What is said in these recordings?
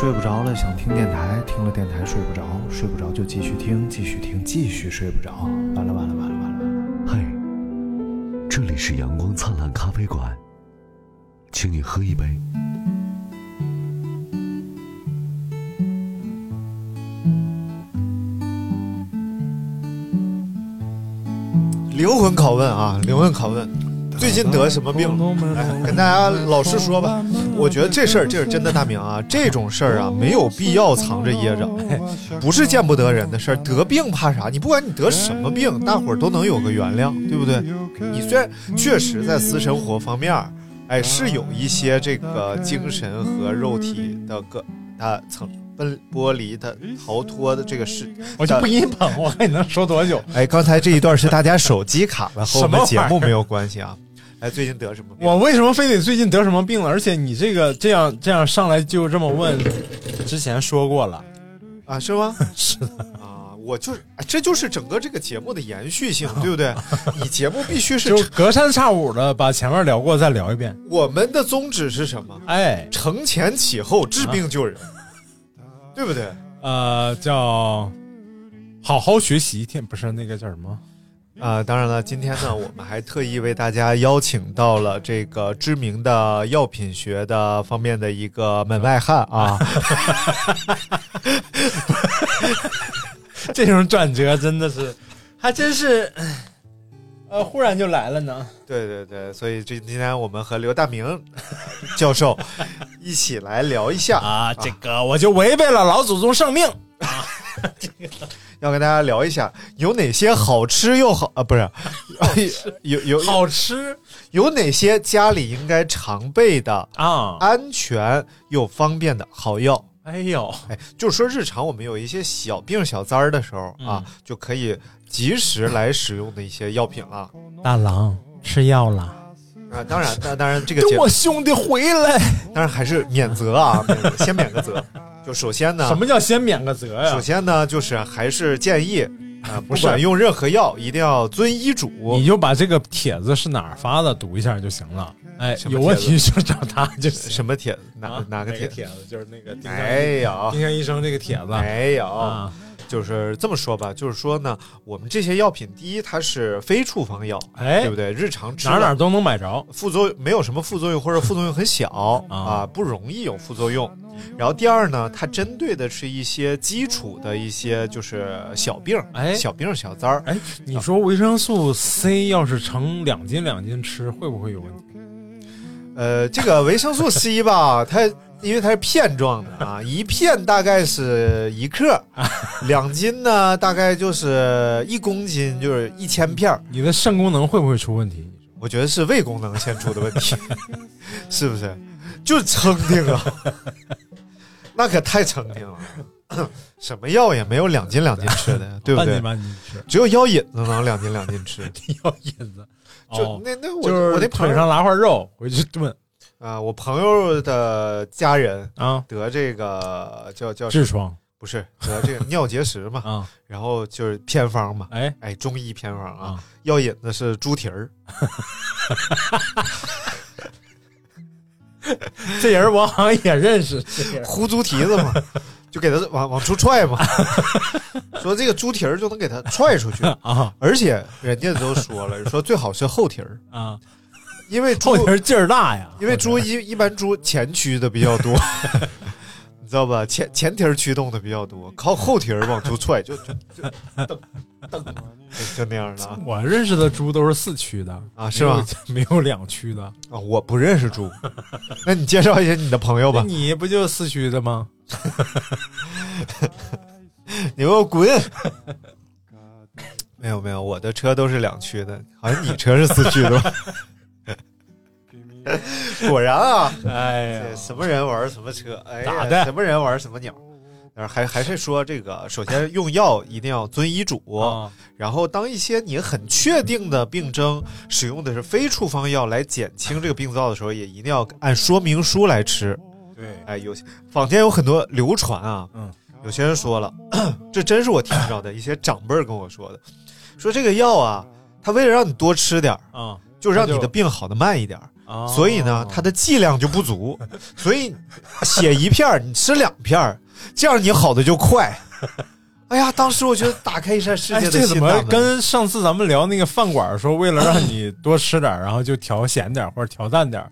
睡不着了，想听电台，听了电台睡不着，睡不着就继续听，继续听，继续睡不着。完了完了完了完了完了！嘿，这里是阳光灿烂咖啡馆，请你喝一杯。灵魂拷问啊，灵魂拷问，最近得什么病？哎，跟大家老实说吧，我觉得这事儿这是真的，大明啊，这种事儿啊没有必要藏着掖着，不是见不得人的事儿。得病怕啥？你不管你得什么病，大伙儿都能有个原谅，对不对？你虽然确实在私生活方面，哎，是有一些这个精神和肉体的个啊层分剥离的逃脱的这个事，我就不给你捧，我看你能说多久。哎，刚才这一段是大家手机卡了，和我们节目没有关系啊。哎，最近得什么病？我为什么非得最近得什么病了？而且你这个这样这样上来就这么问，之前说过了。啊，是吗？是的，啊，我就是，哎这就是整个这个节目的延续性，对不对？你节目必须是就隔三差五的把前面聊过再聊一遍。我们的宗旨是什么？哎，承前启后，治病救人，对不对？呃，叫好好学习，天不是那个叫什么？啊、当然了，今天呢，我们还特意为大家邀请到了这个知名的药品学的方面的一个门外汉啊，这种转折真的是，还真是，呃，忽然就来了呢。对对对，所以这今天我们和刘大明教授一起来聊一下啊，这个我就违背了老祖宗圣命。要跟大家聊一下有哪些好吃又好啊，不是，有有好吃有哪些家里应该常备的啊！安全又方便的好药。哎呦，哎，就是说日常我们有一些小病小灾儿的时候啊，就可以及时来使用的一些药品了。大郎吃药了，啊，当然，当当然这个我兄弟回来。当然还是免责啊，免先免个责。就首先呢，什么叫先免个责呀？首先呢，就是还是建议啊，不是管用任何药，一定要遵医嘱。你就把这个帖子是哪儿发的读一下就行了。哎，有问题就找他就行。什么帖子？哪、啊哪个帖子？帖子？就是那个丁香没有，丁香医生这个帖子没有。啊。就是这么说吧，就是说呢，我们这些药品，第一它是非处方药，哎对不对？日常吃哪儿哪儿都能买着。副作用没有什么副作用，或者副作用很小 啊，不容易有副作用。然后第二呢，它针对的是一些基础的一些就是小病，哎小病小灾儿。哎，你说维生素 C 要是成两斤两斤吃，会不会有问题？呃，这个维生素 C 吧，它因为它是片状的啊，一片大概是一克，两斤呢大概就是一公斤，就是一千片。你的肾功能会不会出问题？我觉得是胃功能先出的问题，是不是？就是撑挺啊，那可太撑挺了。什么药也没有两斤两斤吃的，对不对半斤？半斤吃，只有药引子能两斤两斤吃。药引子。就哦那那我就是我那朋友腿上拉块肉回去炖啊，我朋友的家人啊，得这个叫叫痔疮。不是得这个尿结石嘛，啊，然后就是偏方嘛，哎。哎，中医偏方啊啊，药引子是猪蹄儿，这人我好像也认识，这人糊猪蹄子嘛，就给他往往出踹嘛，说这个猪蹄儿就能给他踹出去，啊。而且人家都说了，说最好是后蹄儿，啊，因为猪后蹄儿劲儿大呀，因为猪一一般猪前驱的比较多，你知道吧？前前蹄儿驱动的比较多，靠后蹄儿往出踹，就就就蹬蹬，就那样的啊我认识的猪都是四驱的啊是吧？没有没有两驱的。啊！我不认识猪，那你介绍一下你的朋友吧。你不就四驱的吗？你给我滚！没有没有，我的车都是两驱的，好像你车是四驱的吧？果然啊，哎呀，什么人玩什么车，哎呀，咋的？什么人玩什么鸟。但是还还是说这个，首先用药一定要遵医嘱，啊。然后当一些你很确定的病症使用的是非处方药来减轻这个病灶的时候，也一定要按说明书来吃。对，哎，有些坊间有很多流传啊，嗯，有些人说了，这真是我听着的，一些长辈跟我说的，说这个药啊，他为了让你多吃点就让你的病好的慢一点儿。啊，所以呢，它的剂量就不足，所以写一片儿你吃两片儿，这样你好的就快。哎呀，当时我觉得打开一扇世哎，界的这怎么。跟上次咱们聊那个饭馆说，为了让你多吃点，然后就调咸点或者调淡点？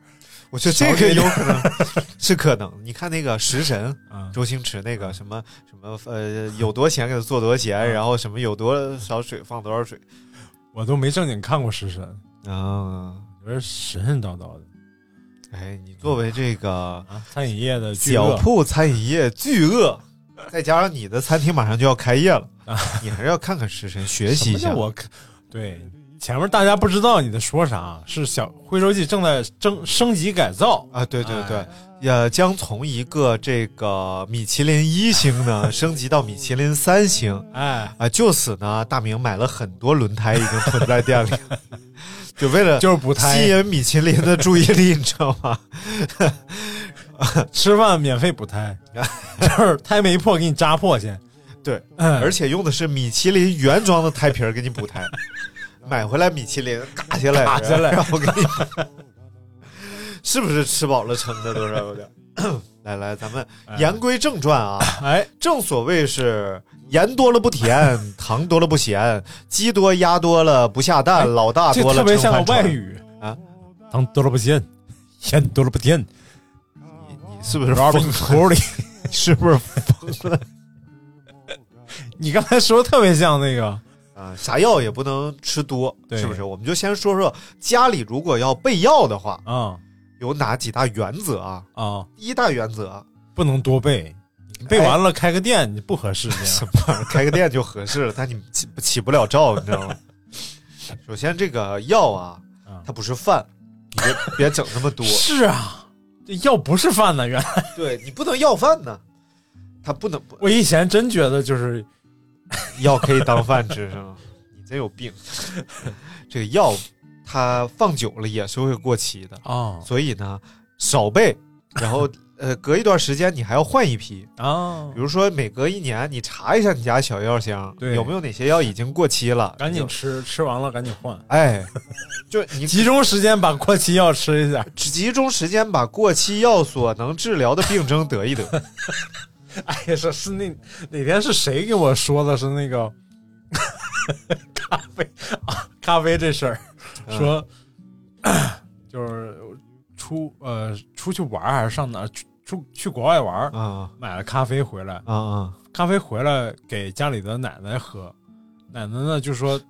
我觉得这个有 可能是可能。你看那个食神，啊周星驰那个什么什么呃，有多咸给他做多咸，然后什么有多少水放多少水我都没正经看过食神，啊。我觉得神神叨叨的。哎，你作为这个啊，餐饮业的巨鳄。小铺餐饮业巨鳄，再加上你的餐厅马上就要开业了啊，你还是要看看食神，学习一下。我看？对前面大家不知道你在说啥，是小徽州记正在升升级改造，啊，对对对。哎，也将从一个这个米其林一星呢 升级到米其林三星。哎，啊。就此呢，大明买了很多轮胎，已经囤在店里，就为了就是补胎。吸，引米其林的注意力，你知道吗？吃饭免费补胎，就是胎没破给你扎破先，对，嗯。而且用的是米其林原装的胎皮儿给你补胎，买回来米其林嘎下来，嘎下来。然后给你，是不是吃饱了撑的都是有点？来来，咱们言归正传啊，哎，正所谓是盐多了不甜，糖多了不咸，鸡多鸭多了不下蛋，老大多了特别像外语。啊，糖多了不咸，盐多了不甜，你你是不是绕疯进口里。你是不是疯了？你刚才说的特别像那个，啊？啥药也不能吃多，是不是？我们就先说说家里如果要备药的话，啊。有哪几大原则啊？啊，第一大原则，不能多背，你背完了开个店你不合适。什么玩意儿？开个店就合适了，但你起起不了照，你知道吗？首先，这个药啊啊，它不是饭，你别别整那么多。是啊，这药不是饭呢，原来对你不能要饭呢，它不能我以前真觉得就是 药可以当饭吃是吗？你真有病。这个药它放久了也是会过期的，啊所以呢少备，然后呃隔一段时间你还要换一批。啊比，如说每隔一年你查一下你家小药箱，对有没有哪些药已经过期了，赶紧吃，吃完了赶紧换，哎，就你 集中时间把过期药吃一下。集中时间把过期药所能治疗的病症得一得。哎呀，是是那哪天是谁给我说的？是那个 咖啡啊，咖啡这事儿，嗯说、就是出呃出去玩还是上哪儿出出去国外玩儿，啊买了咖啡回来，啊啊！咖啡回来给家里的奶奶喝，奶奶呢就说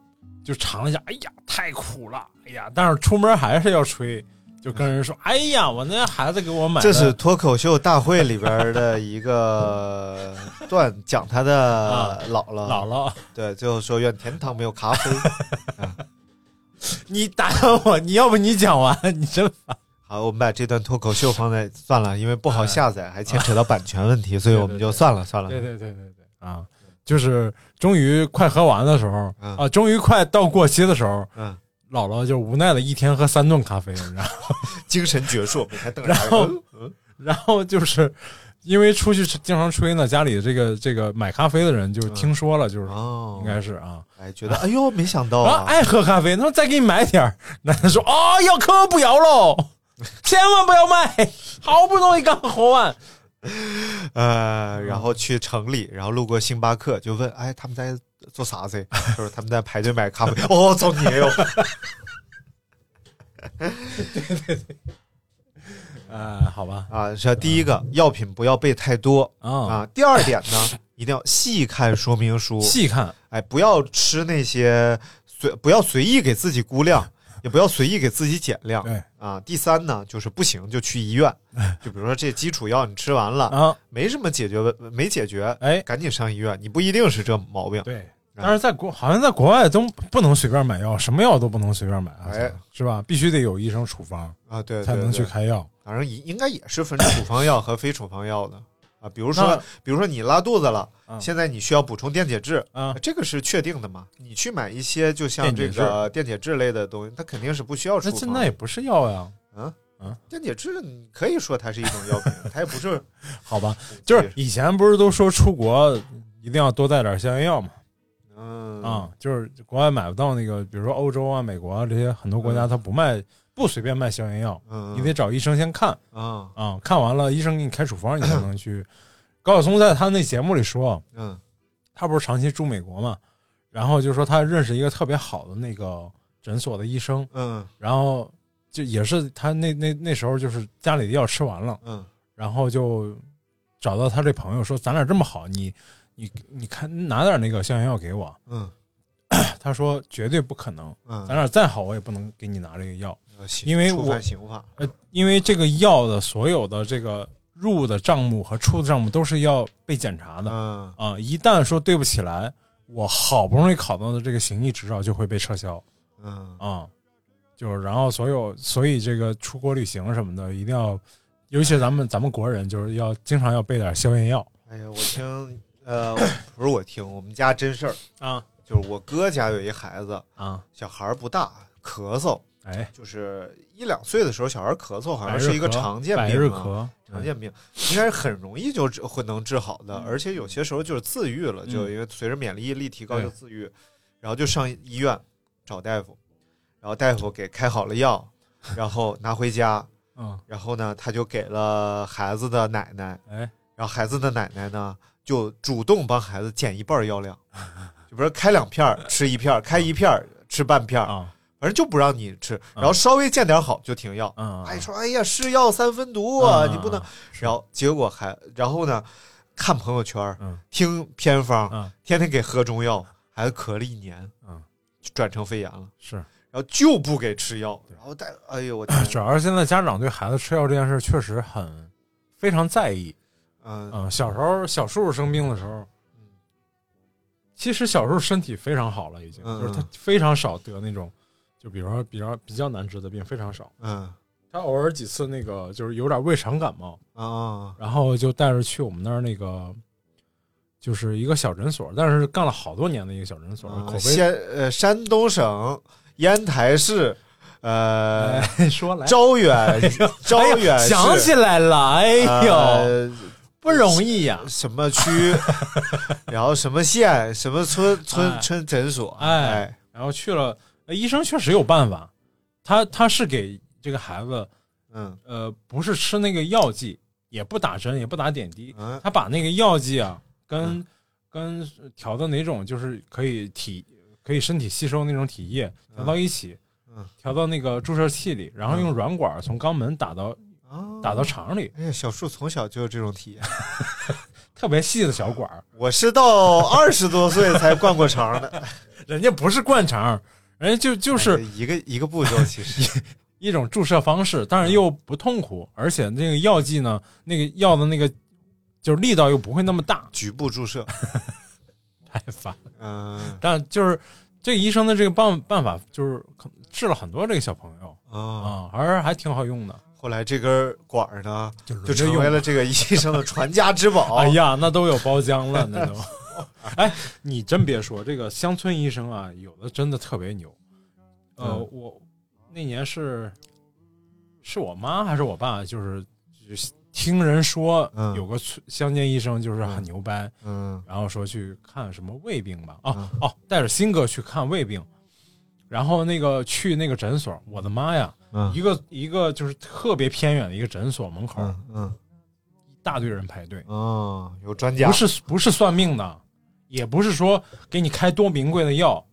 就尝了一下，哎呀太苦了，哎呀，但是出门还是要吹。就跟人说：“哎呀，我那孩子给我买的，这是脱口秀大会里边的一个段，讲他的啊姥姥。姥姥，对，最后说愿天堂没有咖啡。你打断我，你要不你讲完，你真烦。好，我们把这段脱口秀放在算了，因为不好下载，还牵扯到版权问题，所以我们就算了算了。对对对对对。啊，就是终于快喝完的时候嗯。啊，终于快到过期的时候，嗯，姥姥就无奈的一天喝三顿咖啡，然后 精神矍铄，每天瞪着然后嗯 然后就是因为出去经常吹呢，家里这个这个买咖啡的人就听说了，就是哦，应该是啊，哎，觉得哎呦，没想到啊啊，爱喝咖啡，那再给你买点儿。奶奶说啊，要可不要喽，千万不要卖，好不容易刚喝完。呃，然后去城里，然后路过星巴克，就问，哎，他们在做啥子？他 说他们在排队买咖啡。哦，造孽哟！呃，好吧，啊，这第一个，药品不要备太多啊，啊。第二点呢，一定要细看说明书，细看哎，不要吃那些随，不要随意给自己估量，也不要随意给自己减量。对啊，第三呢，就是不行就去医院，就比如说这基础药你吃完了，啊，没什么解决问，没解决，哎，赶紧上医院。你不一定是这毛病，对。但是在国好像在国外都不能随便买药，什么药都不能随便买，哎是吧？必须得有医生处方啊，对，才能去开药。反正应应该也是分处方药和非处方药的啊，比如说，比如说你拉肚子了，嗯现在你需要补充电解质，啊，这个是确定的嘛？你去买一些就像这个电解质类的东西，它肯定是不需要处那方。现在也不是药呀，电解质，你可以说它是一种药品，它也不是 好吧？就是以前不是都说出国一定要多带点消炎药嘛？嗯啊，就是国外买不到那个，比如说欧洲啊、美国啊这些很多国家，它不卖，不随便卖消炎药，嗯，你得找医生先看。啊。啊，看完了医生给你开处方，你才能去。高晓松在他那节目里说，嗯。他不是长期住美国嘛，然后就说他认识一个特别好的那个诊所的医生，嗯。然后就也是他那那那时候就是家里的药吃完了，嗯。然后就找到他这朋友说：“咱俩这么好，你你你看拿点那个消炎药给我。嗯” 他说：“绝对不可能，嗯，咱俩再好我也不能给你拿这个药，因为我呃，因为这个药的所有的这个入的账目和出的账目都是要被检查的啊、嗯一旦说对不起来，我好不容易考到的这个行医执照就会被撤销嗯啊、就是然后所有所以这个出国旅行什么的一定要，尤其是咱们咱们国人就是要经常要备点消炎药哎呀，我听呃不是我听，我们家真事儿，啊就是我哥家有一孩子，啊，小孩儿不大，咳嗽，哎，就是一两岁的时候，小孩儿咳嗽好像是一个常见病啊。咳，常见病。应该是很容易就会能治好的，而且有些时候就是自愈了，就嗯因为随着免疫力提高就自愈，然后就上医院找大夫，然后大夫给开好了药，然后拿回家，嗯，然后呢他就给了孩子的奶奶，哎，然后孩子的奶奶呢就主动帮孩子减一半药量，就比如说开两片儿吃一片儿，开一片儿吃半片儿，啊，反正就不让你吃，然后稍微见点好就停药。嗯，哎，说哎呀，是药三分毒你不能。然后结果还，然后呢，看朋友圈，嗯。听偏方，嗯。天天给喝中药，孩子咳了一年，嗯，就转成肺炎了，是，然后就不给吃药，然后带，哎呦我 天，主要是现在家长对孩子吃药这件事确实很非常在意。嗯。嗯，小时候小叔叔生病的时候，其实小时候身体非常好了，已经嗯就是他非常少得那种，就比如说比较比较难治的病非常少。嗯他偶尔几次那个就是有点胃肠感冒，啊然后就带着去我们那儿那个。就是一个小诊所，但是干了好多年的一个小诊所，口啊，碑先呃山东省烟台市，呃哎说来招远招哎远想起来了，哎呦，呃不容易呀！什么区，然后什么县，什么村村哎村诊所，哎哎，然后去了，呃医生确实有办法，他他是给这个孩子，嗯。呃，不是吃那个药剂，也不打针，也不打点滴，嗯。他把那个药剂啊，跟、跟调的哪种就是可以体可以身体吸收那种体液调到一起，嗯。调到那个注射器里，然后用软管从肛门打到啊打到肠里，哎呀，小树从小就有这种体验，特别细的小管儿，我是到二十多岁才灌过肠的，人家不是灌肠，人家就就是哎一个一个步骤，其实 一种注射方式，但是又不痛苦，而且那个药剂呢，那个药的那个就是力道又不会那么大，局部注射，太烦。嗯但就是这个医生的这个办办法，就是治了很多这个小朋友啊，啊，还是还挺好用的，后来这根管儿呢，就就成为了这个医生的传家之宝。哎呀，那都有包浆了，那都。哎，你真别说，这个乡村医生啊，有的真的特别牛。呃，嗯。我那年是是我妈还是我爸，就是就听人说嗯。有个乡间医生就是很牛掰，嗯。然后说去看什么胃病吧，哦、嗯。哦，带着新哥去看胃病，然后那个去那个诊所，我的妈呀，嗯。一个一个就是特别偏远的一个诊所门口，嗯嗯。一大堆人排队，哦，有专家。不是不是算命的，也不是说给你开多名贵的药，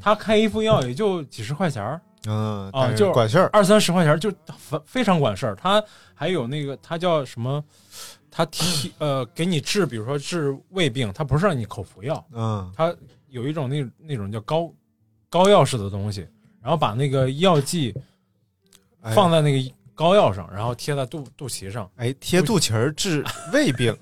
他开一副药 也就几十块钱儿。嗯啊就管事儿。二三十块钱儿就非非常管事儿。他还有那个他叫什么？他提呃给你治，比如说治胃病，他不是让你口服药，嗯。他有一种那那种叫膏膏药式的东西，然后把那个药剂哎。放在那个膏药上，然后贴在肚肚脐上，哎，贴肚脐儿治胃病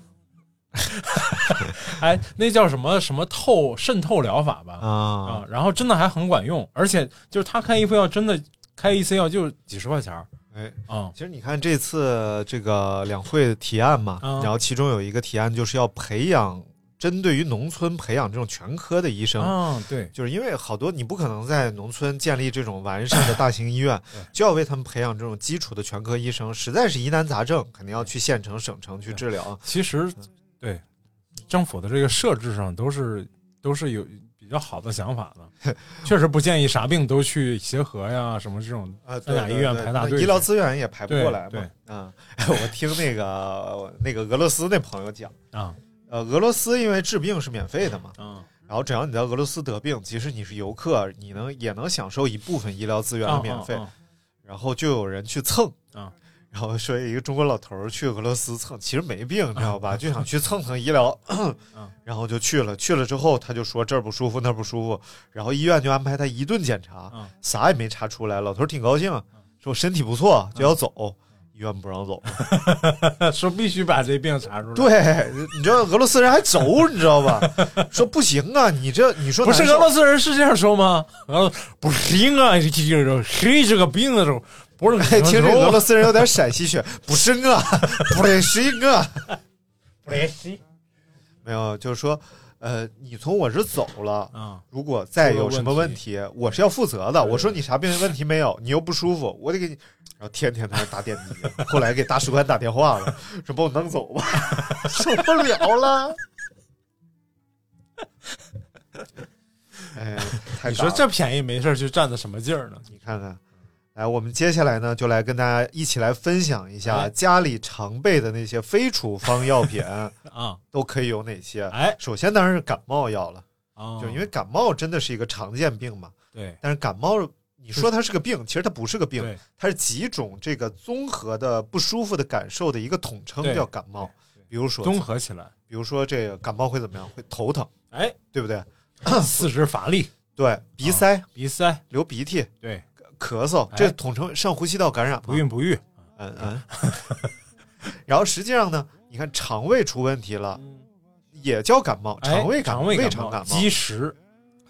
哎，那叫什么什么透渗透疗法吧？啊啊，然后真的还很管用，而且就是他开一副药，真的开一次药就几十块钱儿哎，啊其实你看这次这个两会的提案嘛，嗯然后其中有一个提案就是要培养针对于农村培养这种全科的医生。啊，对，就是因为好多你不可能在农村建立这种完善的大型医院，就要为他们培养这种基础的全科医生。实在是疑难杂症，肯定要去县城、省城去治疗。其实对政府的这个设置上都是都是有比较好的想法的，确实不建议啥病都去协和呀什么这种啊，三甲医院排大队那医疗资源也排不过来嘛。对嗯，我听那个那个俄罗斯那朋友讲，啊呃，俄罗斯因为治病是免费的嘛，啊然后只要你在俄罗斯得病，即使你是游客，你能也能享受一部分医疗资源的免费。啊然后就有人去蹭啊然后说一个中国老头儿去俄罗斯蹭，其实没病，你知道吧？就想去蹭蹭医疗，然后就去了。去了之后，他就说这儿不舒服，那儿不舒服，然后医院就安排他一顿检查，啊啥也没查出来。老头儿挺高兴，说身体不错，就要走。医院不让走，啊 说必须把这病查出来。，对，你知道俄罗斯人还轴，你知道吧？说不行啊，你这你说不是俄罗斯人是这样说吗？呃，不行啊，这这个谁这个病的时候，不是哎，听这俄罗斯人有点陕西血，不是我，不得行啊。不是没有，就是说，呃，你从我这走了，嗯如果再有什么问题，我是要负责的。我说你啥病问题没有，你又不舒服，我得给你，然后天天在那打点滴。后来给大使馆打电话了，说把我弄走吧，受不了了。哎，太你说这便宜没事就占的什么劲儿呢？你看看，来，我们接下来呢，就来跟大家一起来分享一下哎。家里常备的那些非处方药品 啊。都可以有哪些。哎。首先当然是感冒药了，啊，就因为感冒真的是一个常见病嘛。对。但是感冒，你说它是个病，其实它不是个病，它是几种这个综合的不舒服的感受的一个统称，叫感冒。比如说，综合起来，比如说这个感冒会怎么样？会头疼，哎，对不对？四肢乏力，对，鼻塞、鼻塞，流鼻涕、对，咳嗽，哎。这统称上呼吸道感染嘛不孕不育，嗯嗯。然后实际上呢，你看肠胃出问题了，也叫感冒，哎肠胃感冒、胃肠感冒，积食。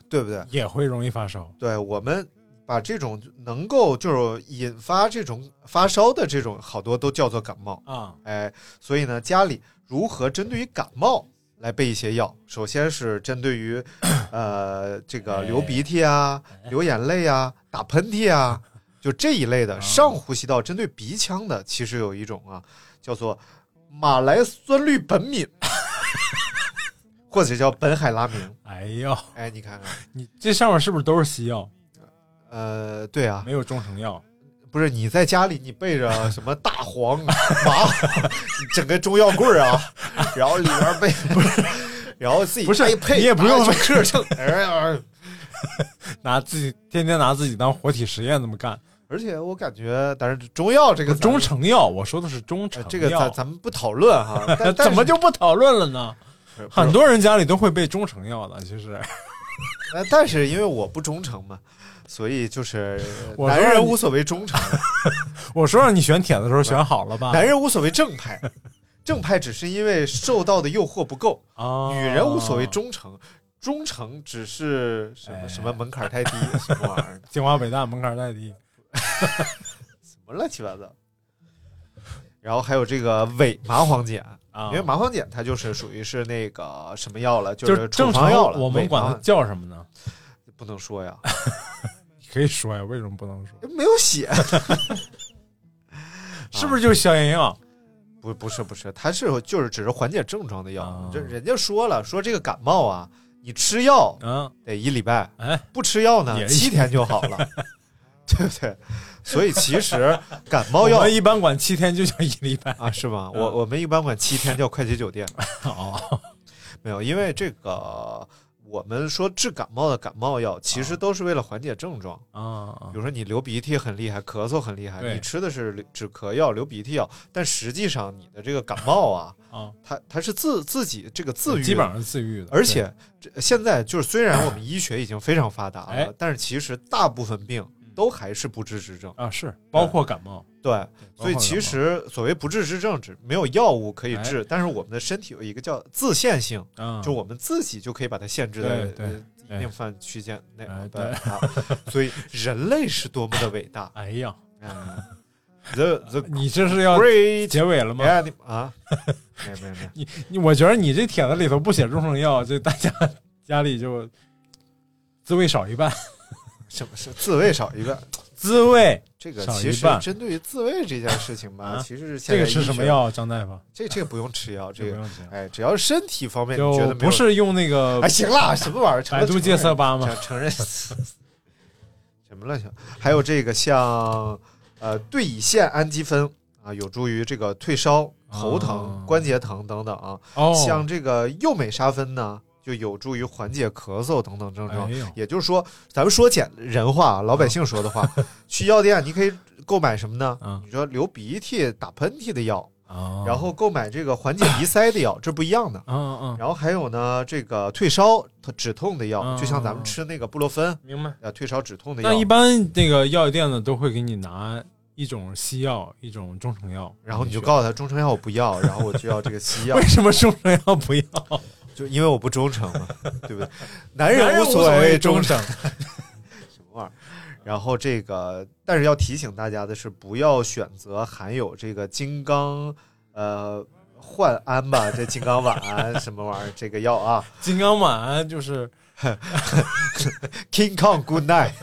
对不对？也会容易发烧。对我们把这种能够就是引发这种发烧的这种好多都叫做感冒，啊，哎，所以呢，家里如何针对于感冒来备一些药？首先是针对于 呃这个流鼻涕啊、流眼泪啊、打喷嚏啊，就这一类的上呼吸道针对鼻腔的，其实有一种啊叫做马来酸氯苯敏，或者叫苯海拉明。哎呦，哎，你看看，你这上面是不是都是西药，呃，对啊，没有中成药？不是你在家里你备着 什么大黄、麻 整个中药柜儿啊，然后里边备不是，然后自己不是哎配，你也不用拿个克秤，哎呀，拿自己天天拿自己当活体实验这么干？而且我感觉，但是中药这个中成药，我说的是中成这个咱咱们不讨论哈，怎么就不讨论了呢？很多人家里都会备中成药的，其实。呃但是因为我不忠诚嘛，所以就是 男人无所谓忠诚，我说让你选帖子的时候选好了吧？男人无所谓正派，正派只是因为受到的诱惑不够。啊，女人无所谓忠诚，忠诚只是什么哎什么门槛太低，什么玩意儿，清华北大门槛太低什么乱七八糟。然后还有这个伪麻黄碱，啊，因为麻黄碱它就是属于是那个什么药了，就是是正常处方药了。我们管它叫什么呢？不能说呀，可以说呀，为什么不能说？没有写。是不是就是消炎药？不不是不是，它是就是只是缓解症状的药啊。这人家说了，说这个感冒啊，你吃药嗯，得一礼拜，哎，不吃药呢七天就好了，对不对？所以其实感冒药 我们一般管七天就叫一礼拜。啊，是吗？嗯我我们一般管七天叫快捷酒店，哦，没有，因为这个我们说治感冒的感冒药，其实都是为了缓解症状。啊比如说你流鼻涕很厉害，咳嗽很厉害，你吃的是止咳药、流鼻涕药，但实际上你的这个感冒啊，啊，它它是自自己这个自愈，基本上是自愈的，而且这现在就是虽然我们医学已经非常发达了，哎。但是其实大部分病都还是不治之症。啊是包括感冒，对，所以其实所谓不治之症，只没有药物可以治，但是我们的身体有一个叫自限性，就我们自己就可以把它限制在一定范区间内。哎。对啊，所以人类是多么的伟大。哎呀，嗯，the the 你这是要结尾了吗？啊，没没没，你你，我觉得你这帖子里头不写中成药，这大家家里就滋味少一半，什么是自慰少一半？滋味这个其实针对于自慰这件事情吧，啊其实是现这个？吃什么药？张大夫，这这个不用吃药，这个哎，只要是身体方面你觉得不是用那个哎，行了，什么玩意儿？成了百度戒色疤吗？承承认什么乱七八还有这个像呃对乙酰氨基酚啊，有助于这个退烧、头疼、哦关节疼等等啊。哦，像这个右美沙芬呢，就有助于缓解咳嗽等等症状。哎也就是说，咱们说简人话，老百姓说的话，去药店你可以购买什么呢？嗯你说流鼻涕、打喷嚏的药，哦，然后购买这个缓解鼻塞的药，这不一样的。嗯嗯，然后还有呢，这个退烧、止痛的药，嗯就像咱们吃那个布洛芬，明白。呃，退烧止痛的药。那一般那个药店呢，都会给你拿一种西药，一种中成药，然后你就告诉他中成药我不要，然后我就要这个西药 为，什么中成药不要？就因为我不忠诚嘛，对不对？男男人无所谓忠忠诚什么玩意儿？然后这个，但是要提醒大家的是，不要选择含有这个金刚呃焕安吧，这金刚烷胺什么玩意儿这个药啊金刚烷就是，King Kong Good Night。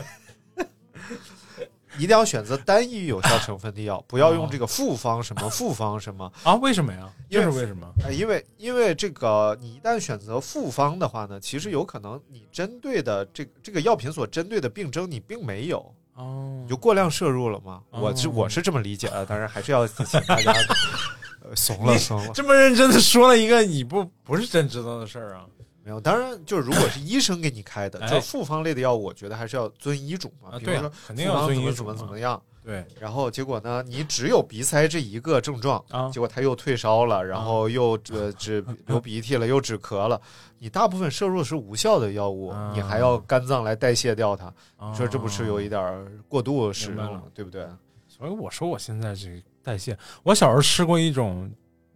一定要选择单一有效成分的药，不要用这个复方什么 复方什么，啊，为什么呀？因为这是为什么？哎，因为因为这个，你一旦选择复方的话呢，其实有可能你针对的这个这个药品所针对的病症你并没有，哦你就过量摄入了嘛。我是哦我是这么理解的，当然还是要请大家 呃怂了怂了。这么认真的说了一个你不不是真知道的事儿啊没有，当然就是如果是医生给你开的，哎就是复方类的药，我觉得还是要遵医嘱嘛。比如说，肯定要遵医嘱怎么怎么怎么样，对然后结果呢，你只有鼻塞这一个症状，啊结果他又退烧了，然后又呃止 流鼻涕了，又止咳了，你大部分摄入的是无效的药物，啊你还要肝脏来代谢掉它，啊你说这不是有一点儿过度使用了，对不对？所以我说我现在这个代谢，我小时候吃过一种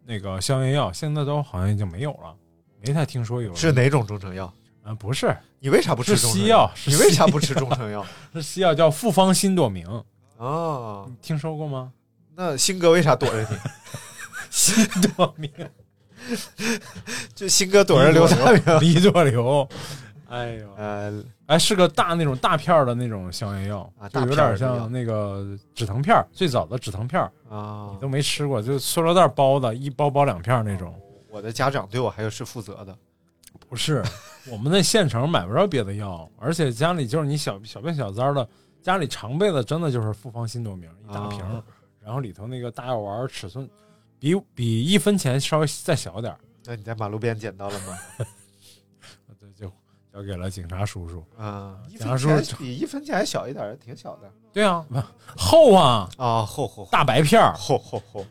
那个消炎药，现在都好像已经没有了，没太听说有。是哪种中成药？啊？不是，你为啥不吃中成西药是你为啥不吃中成药？是西药叫复方新朵明，啊，你听说过吗？那新哥为啥躲着你？新朵明，就新哥躲着刘大明。李朵流，哎呦，呃，哎，是个大那种大片儿的那种消炎药啊就有点像那个止疼片儿，最早的止疼片儿啊你，都没吃过，就塑料袋包的，一包包两片那种。我的家长对我还有是负责的。不是，我们那县城买不着别的药，而且家里就是你小小病小灾的，家里常备的真的就是复方新朵明一大瓶，啊然后里头那个大药丸尺寸比比一分钱稍微再小点儿，那你在马路边捡到了吗？对就交给了警察叔叔。啊，警察叔叔比一分钱还小一点，挺小的对啊，厚啊，啊，厚厚厚大白片儿，厚厚厚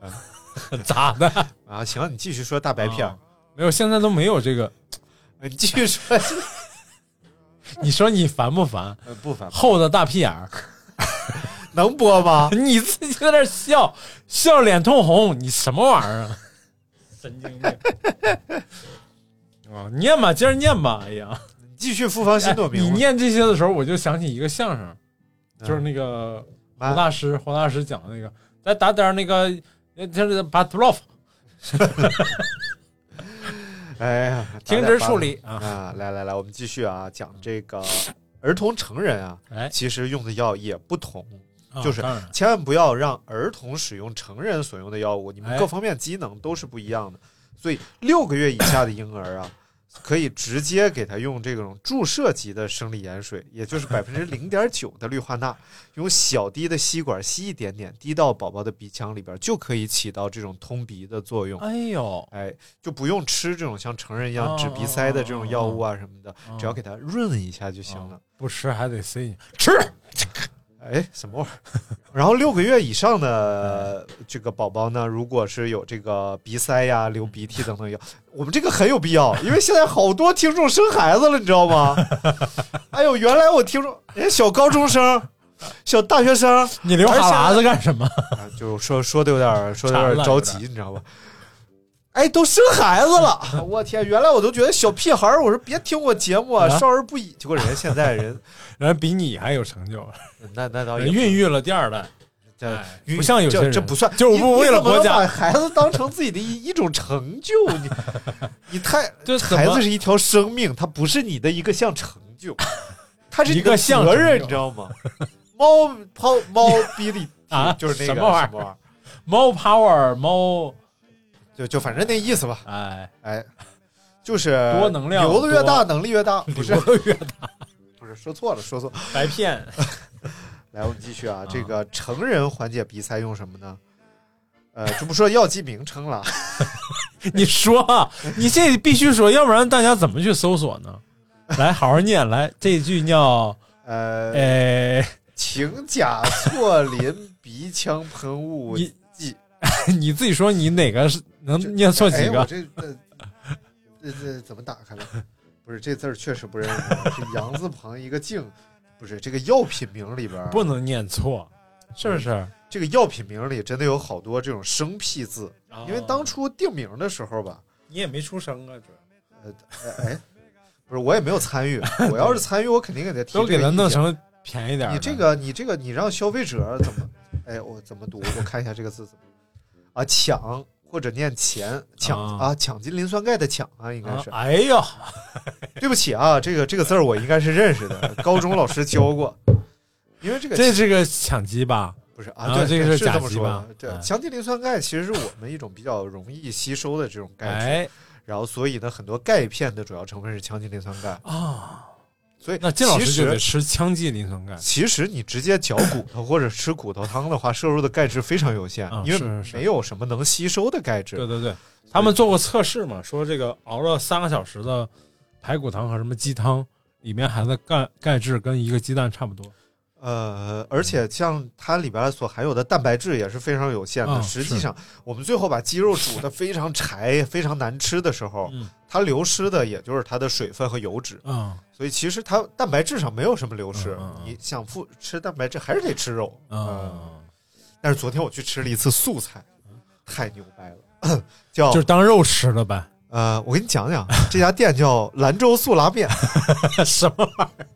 咋的？啊！行，你继续说大白片儿啊，没有，现在都没有这个。你继续说，你说你烦不烦？呃不烦，厚的大屁眼儿，能播吗？你自己在那笑，笑脸通红，你什么玩意儿啊？神经病！啊，念吧，接着念吧。哎呀，你继续复方新朵明，哎你念这些的时候，我就想起一个相声，嗯就是那个啊胡大师，胡大师讲的那个，再打点那个，呃就是把 t l o f 哎呀，停止处理啊。啊！来来来，我们继续啊，讲这个儿童、成人啊，哎，其实用的药也不同，啊就是千万不要让儿童使用成人所用的药物，你们哎各方面机能都是不一样的。所以六个月以下的婴儿啊，可以直接给他用这种注射级的生理盐水，也就是百分之零点九的氯化钠，用小滴的吸管吸一点点，滴到宝宝的鼻腔里边，就可以起到这种通鼻的作用。哎呦，哎，就不用吃这种像成人一样哦止鼻塞的这种药物啊什么的哦，只要给它润一下就行了。不吃还得塞进去吃。哎，什么玩意儿？然后六个月以上的这个宝宝呢，如果是有这个鼻塞呀、流鼻涕等等要，我们这个很有必要，因为现在好多听众生孩子了，你知道吗？哎呦，原来我听众人家小高中生、小大学生，你流哈喇子干什么？啊，就说说的有点说的有点着急，你知道吧？哎，都生孩子了！我天，原来我都觉得小屁孩儿，我说别听我节目啊，啊少儿不宜。结果人家现在人，人比你还有成就，那那倒也孕育了第二代。这不像有些人这这不算，就不为了你怎么国家把孩子当成自己的一一种成就，你你太这孩子是一条生命，它不是你的一个像成就，它是你的一个项责任，你知道吗？猫抛猫比里啊就是那个什么玩意儿，猫 power 猫，就就反正那意思吧。哎，哎，就是多能量流的越大，能力越大，不是越大，不是说错了，说错。白骗。来，我们继续啊，这个成人缓解鼻塞用什么呢？呃，就不说药剂名称了，你说啊，你这必须说，要不然大家怎么去搜索呢？来，好好念，来，这句叫呃，呃，氰甲唑林鼻腔喷雾你剂。你自己说你哪个是能念错几个？这这这这怎么打开了？不是这字儿确实不认识，是羊字旁一个静，不是这个药品名里边不能念错，是不是？这个药品名里真的有好多这种生僻字，因为当初定名的时候吧，你也没出生啊，主要呃，哎，不是我也没有参与，我要是参与，我肯定给他提都给他弄成便宜点儿。你这个你这个你让消费者怎么？哎，我怎么读？我看一下这个字怎么啊？抢或者念钱抢啊啊？抢金磷酸钙的抢啊，应该是。啊哎呀，对不起啊，这个这个字儿我应该是认识的，高中老师教过。因为这个这是个抢鸡吧？不是啊，对，这个是甲对是这么基吧说的。对，哎强基磷酸钙其实是我们一种比较容易吸收的这种钙质，哎然后所以呢，很多钙片的主要成分是强基磷酸钙，啊，所以那金老师就得吃羟基磷酸钙。其实你直接嚼骨头或者吃骨头汤的话，摄入的钙质非常有限，啊因为没有什么能吸收的钙质。对对对，他们做过测试嘛，说这个熬了三个小时的排骨汤和什么鸡汤，里面含的钙钙质跟一个鸡蛋差不多。呃，而且像它里边所含有的蛋白质也是非常有限的。啊实际上，我们最后把鸡肉煮的非常柴、非常难吃的时候，嗯它流失的也就是它的水分和油脂。嗯所以其实它蛋白质上没有什么流失。嗯嗯嗯你想复吃蛋白质，还是得吃肉。嗯，但是昨天我去吃了一次素菜，太牛掰了，叫就是当肉吃了呗。呃，我给你讲讲，这家店叫兰州素拉面，什么玩意儿？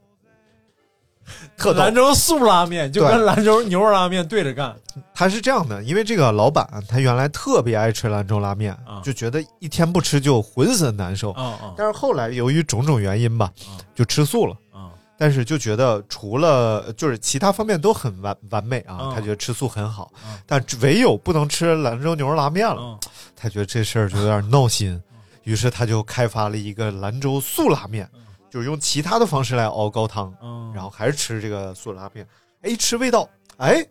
特兰。州素拉面就跟兰州牛肉拉面对着干。他是这样的，因为这个老板他原来特别爱吃兰州拉面，啊就觉得一天不吃就浑身难受。但是后来由于种种原因吧，啊就吃素了。啊！但是就觉得除了就是其他方面都很完完美啊，嗯他觉得吃素很好，嗯但唯有不能吃兰州牛肉拉面了，嗯他觉得这事儿就有点闹心，于是他就开发了一个兰州素拉面，就是用其他的方式来熬高汤，嗯，然后还是吃这个素拉面，哎，一吃味道，哎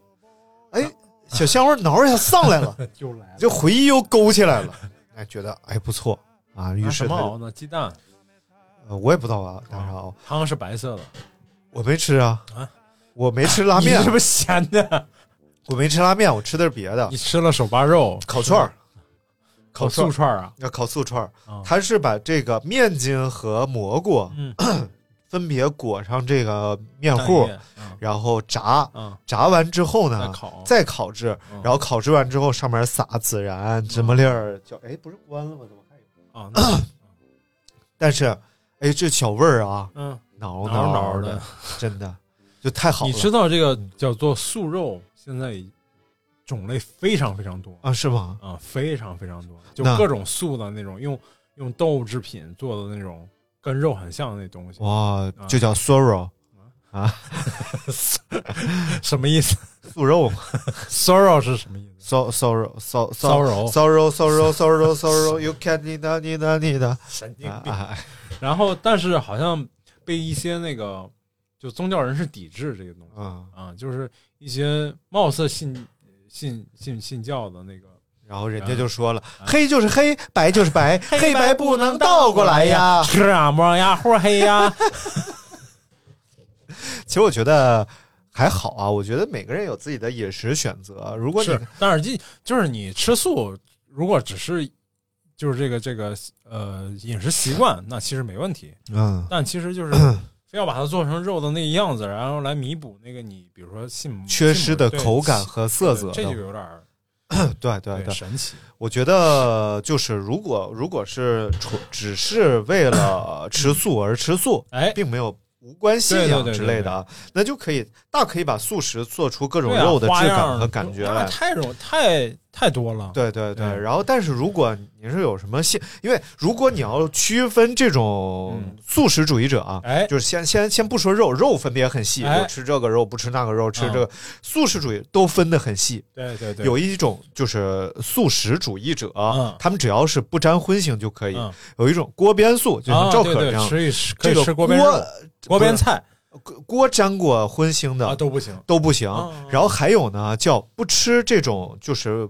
哎，小香味挠一下上来了，就来了。这回忆又勾起来了，哎，觉得哎不错啊，于是什么熬呢？鸡蛋，呃我也不知道啊，当时熬，汤是白色的。我没吃啊啊，我没吃拉面，是不是咸的？我没吃拉面，我吃的是别的你，吃了手扒肉、烤串儿，烤素串儿啊？要烤素串儿，啊它是把这个面筋和蘑菇嗯，分别裹上这个面糊，然后炸，嗯，炸完之后呢，再烤。再烤制，嗯。然后烤制完之后上面撒孜然、芝麻粒儿，叫哎不是关了吗？怎么还有？啊，但是哎这小味儿啊，嗯，挠挠挠挠的，真的就太好了。你知道这个叫做素肉，现在种类非常非常多啊？是吧？啊，非常非常多，就各种素的那种，用用动物制品做的那种跟肉很像的那东西，哇，就叫 sorrow 啊，什么意思素肉？Sorrow 是什么意思？，so sorrow sorrow sorrow sorrow sorrow sorrow you can 你的你的你的神经病。然后，但是好像被一些那个就宗教人士抵制这个东西啊啊，就是一些貌似信信信信教的那个然后人家就说了，啊黑就是黑，白就是白，黑白不能倒过来呀。是啊，摸呀，或黑呀，其实我觉得还好啊，我觉得每个人有自己的饮食选择。如果你是，但是就就是你吃素，如果只是就是这个这个呃饮食习惯，那其实没问题。嗯但其实就是 非要把它做成肉的那个样子，然后来弥补那个你比如说信缺失的口感和色泽对这就，有点儿 对对对，神奇。我觉得就是如果如果是纯只是为了吃素而吃素，哎，并没有无无关信仰之类的啊，那就可以大可以把素食做出各种肉的质感和感觉那来。太容太太多了。对对对，嗯然后但是如果你是有什么信，因为如果你要区分这种嗯。素食主义者啊，哎。就是先先先不说肉，肉分的也很细，哎。有吃这个肉不吃那个肉，吃嗯这个、素食主义都分得很细。对对对，有一种就是素食主义者，嗯。他们只要是不沾荤腥就可以。嗯。有一种锅边素，就像赵可这样，吃一吃可以这个吃锅边、锅边菜锅锅沾过荤腥的、啊都不行。都不行。哦然后还有呢，叫不吃这种就是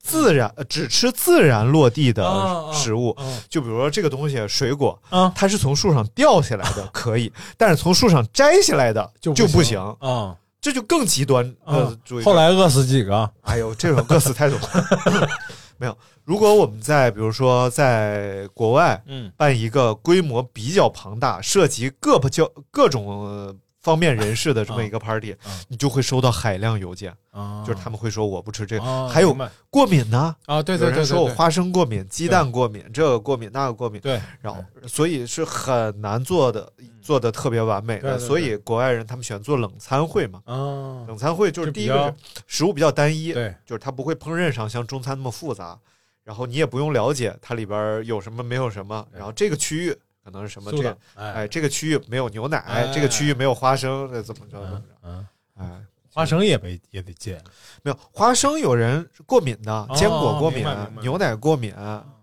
自然呃只吃自然落地的食物。嗯就比如说这个东西，水果，啊它是从树上掉下来的，可以，但是从树上摘下来的就就不行行，啊这就更极端。呃啊，注意，后来饿死几个？哎呦，这种饿死太多了。没有，如果我们在比如说在国外嗯。办一个规模比较庞大、涉及各不交各种呃方便人士的这么一个 party，、嗯你就会收到海量邮件，啊，就是他们会说我不吃这个，啊还有过敏呢。啊，对有对对对对人说我花生过敏、鸡蛋过敏，这个过敏那个过敏，对，然后所以是很难做的，做的特别完美的。所以国外人他们喜欢做冷餐会嘛，啊，冷餐会就是第一个是食物比较单一，对。就是它不会烹饪上像中餐那么复杂，然后你也不用了解它里边有什么没有什么，然后这个区域可能是什么这个，哎哎，这个区域没有牛奶，哎这个区域没有花生，这怎么着怎么嗯着，嗯，哎，花生也没也得戒。没有花生有人过敏的，坚果过敏牛奶过敏，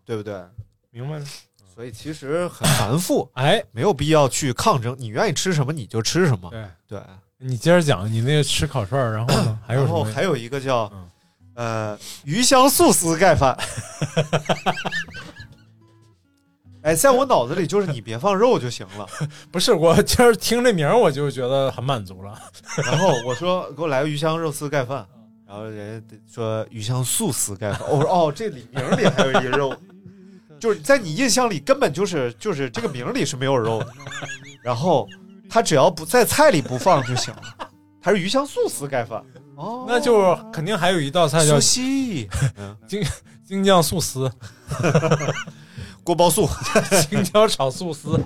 对不对？明白了？所以其实很繁复，哎，没有必要去抗争，你愿意吃什么你就吃什么，对对。你接着讲，你那个吃烤串儿，然后呢？还有？然后还有一个叫嗯呃鱼香素丝盖饭。哎，在我脑子里就是你别放肉就行了。不是我今儿听这名儿，我就觉得很满足了。然后我说给我来个鱼香肉丝盖饭，然后人家说鱼香素丝盖饭。我说哦，这里名里还有一个肉，就是在你印象里根本就是就是这个名里是没有肉的。然后他只要不在菜里不放就行了，他是鱼香素丝盖饭。哦，那就肯定还有一道菜叫苏西，嗯，京酱素丝，锅包素。青椒炒素丝。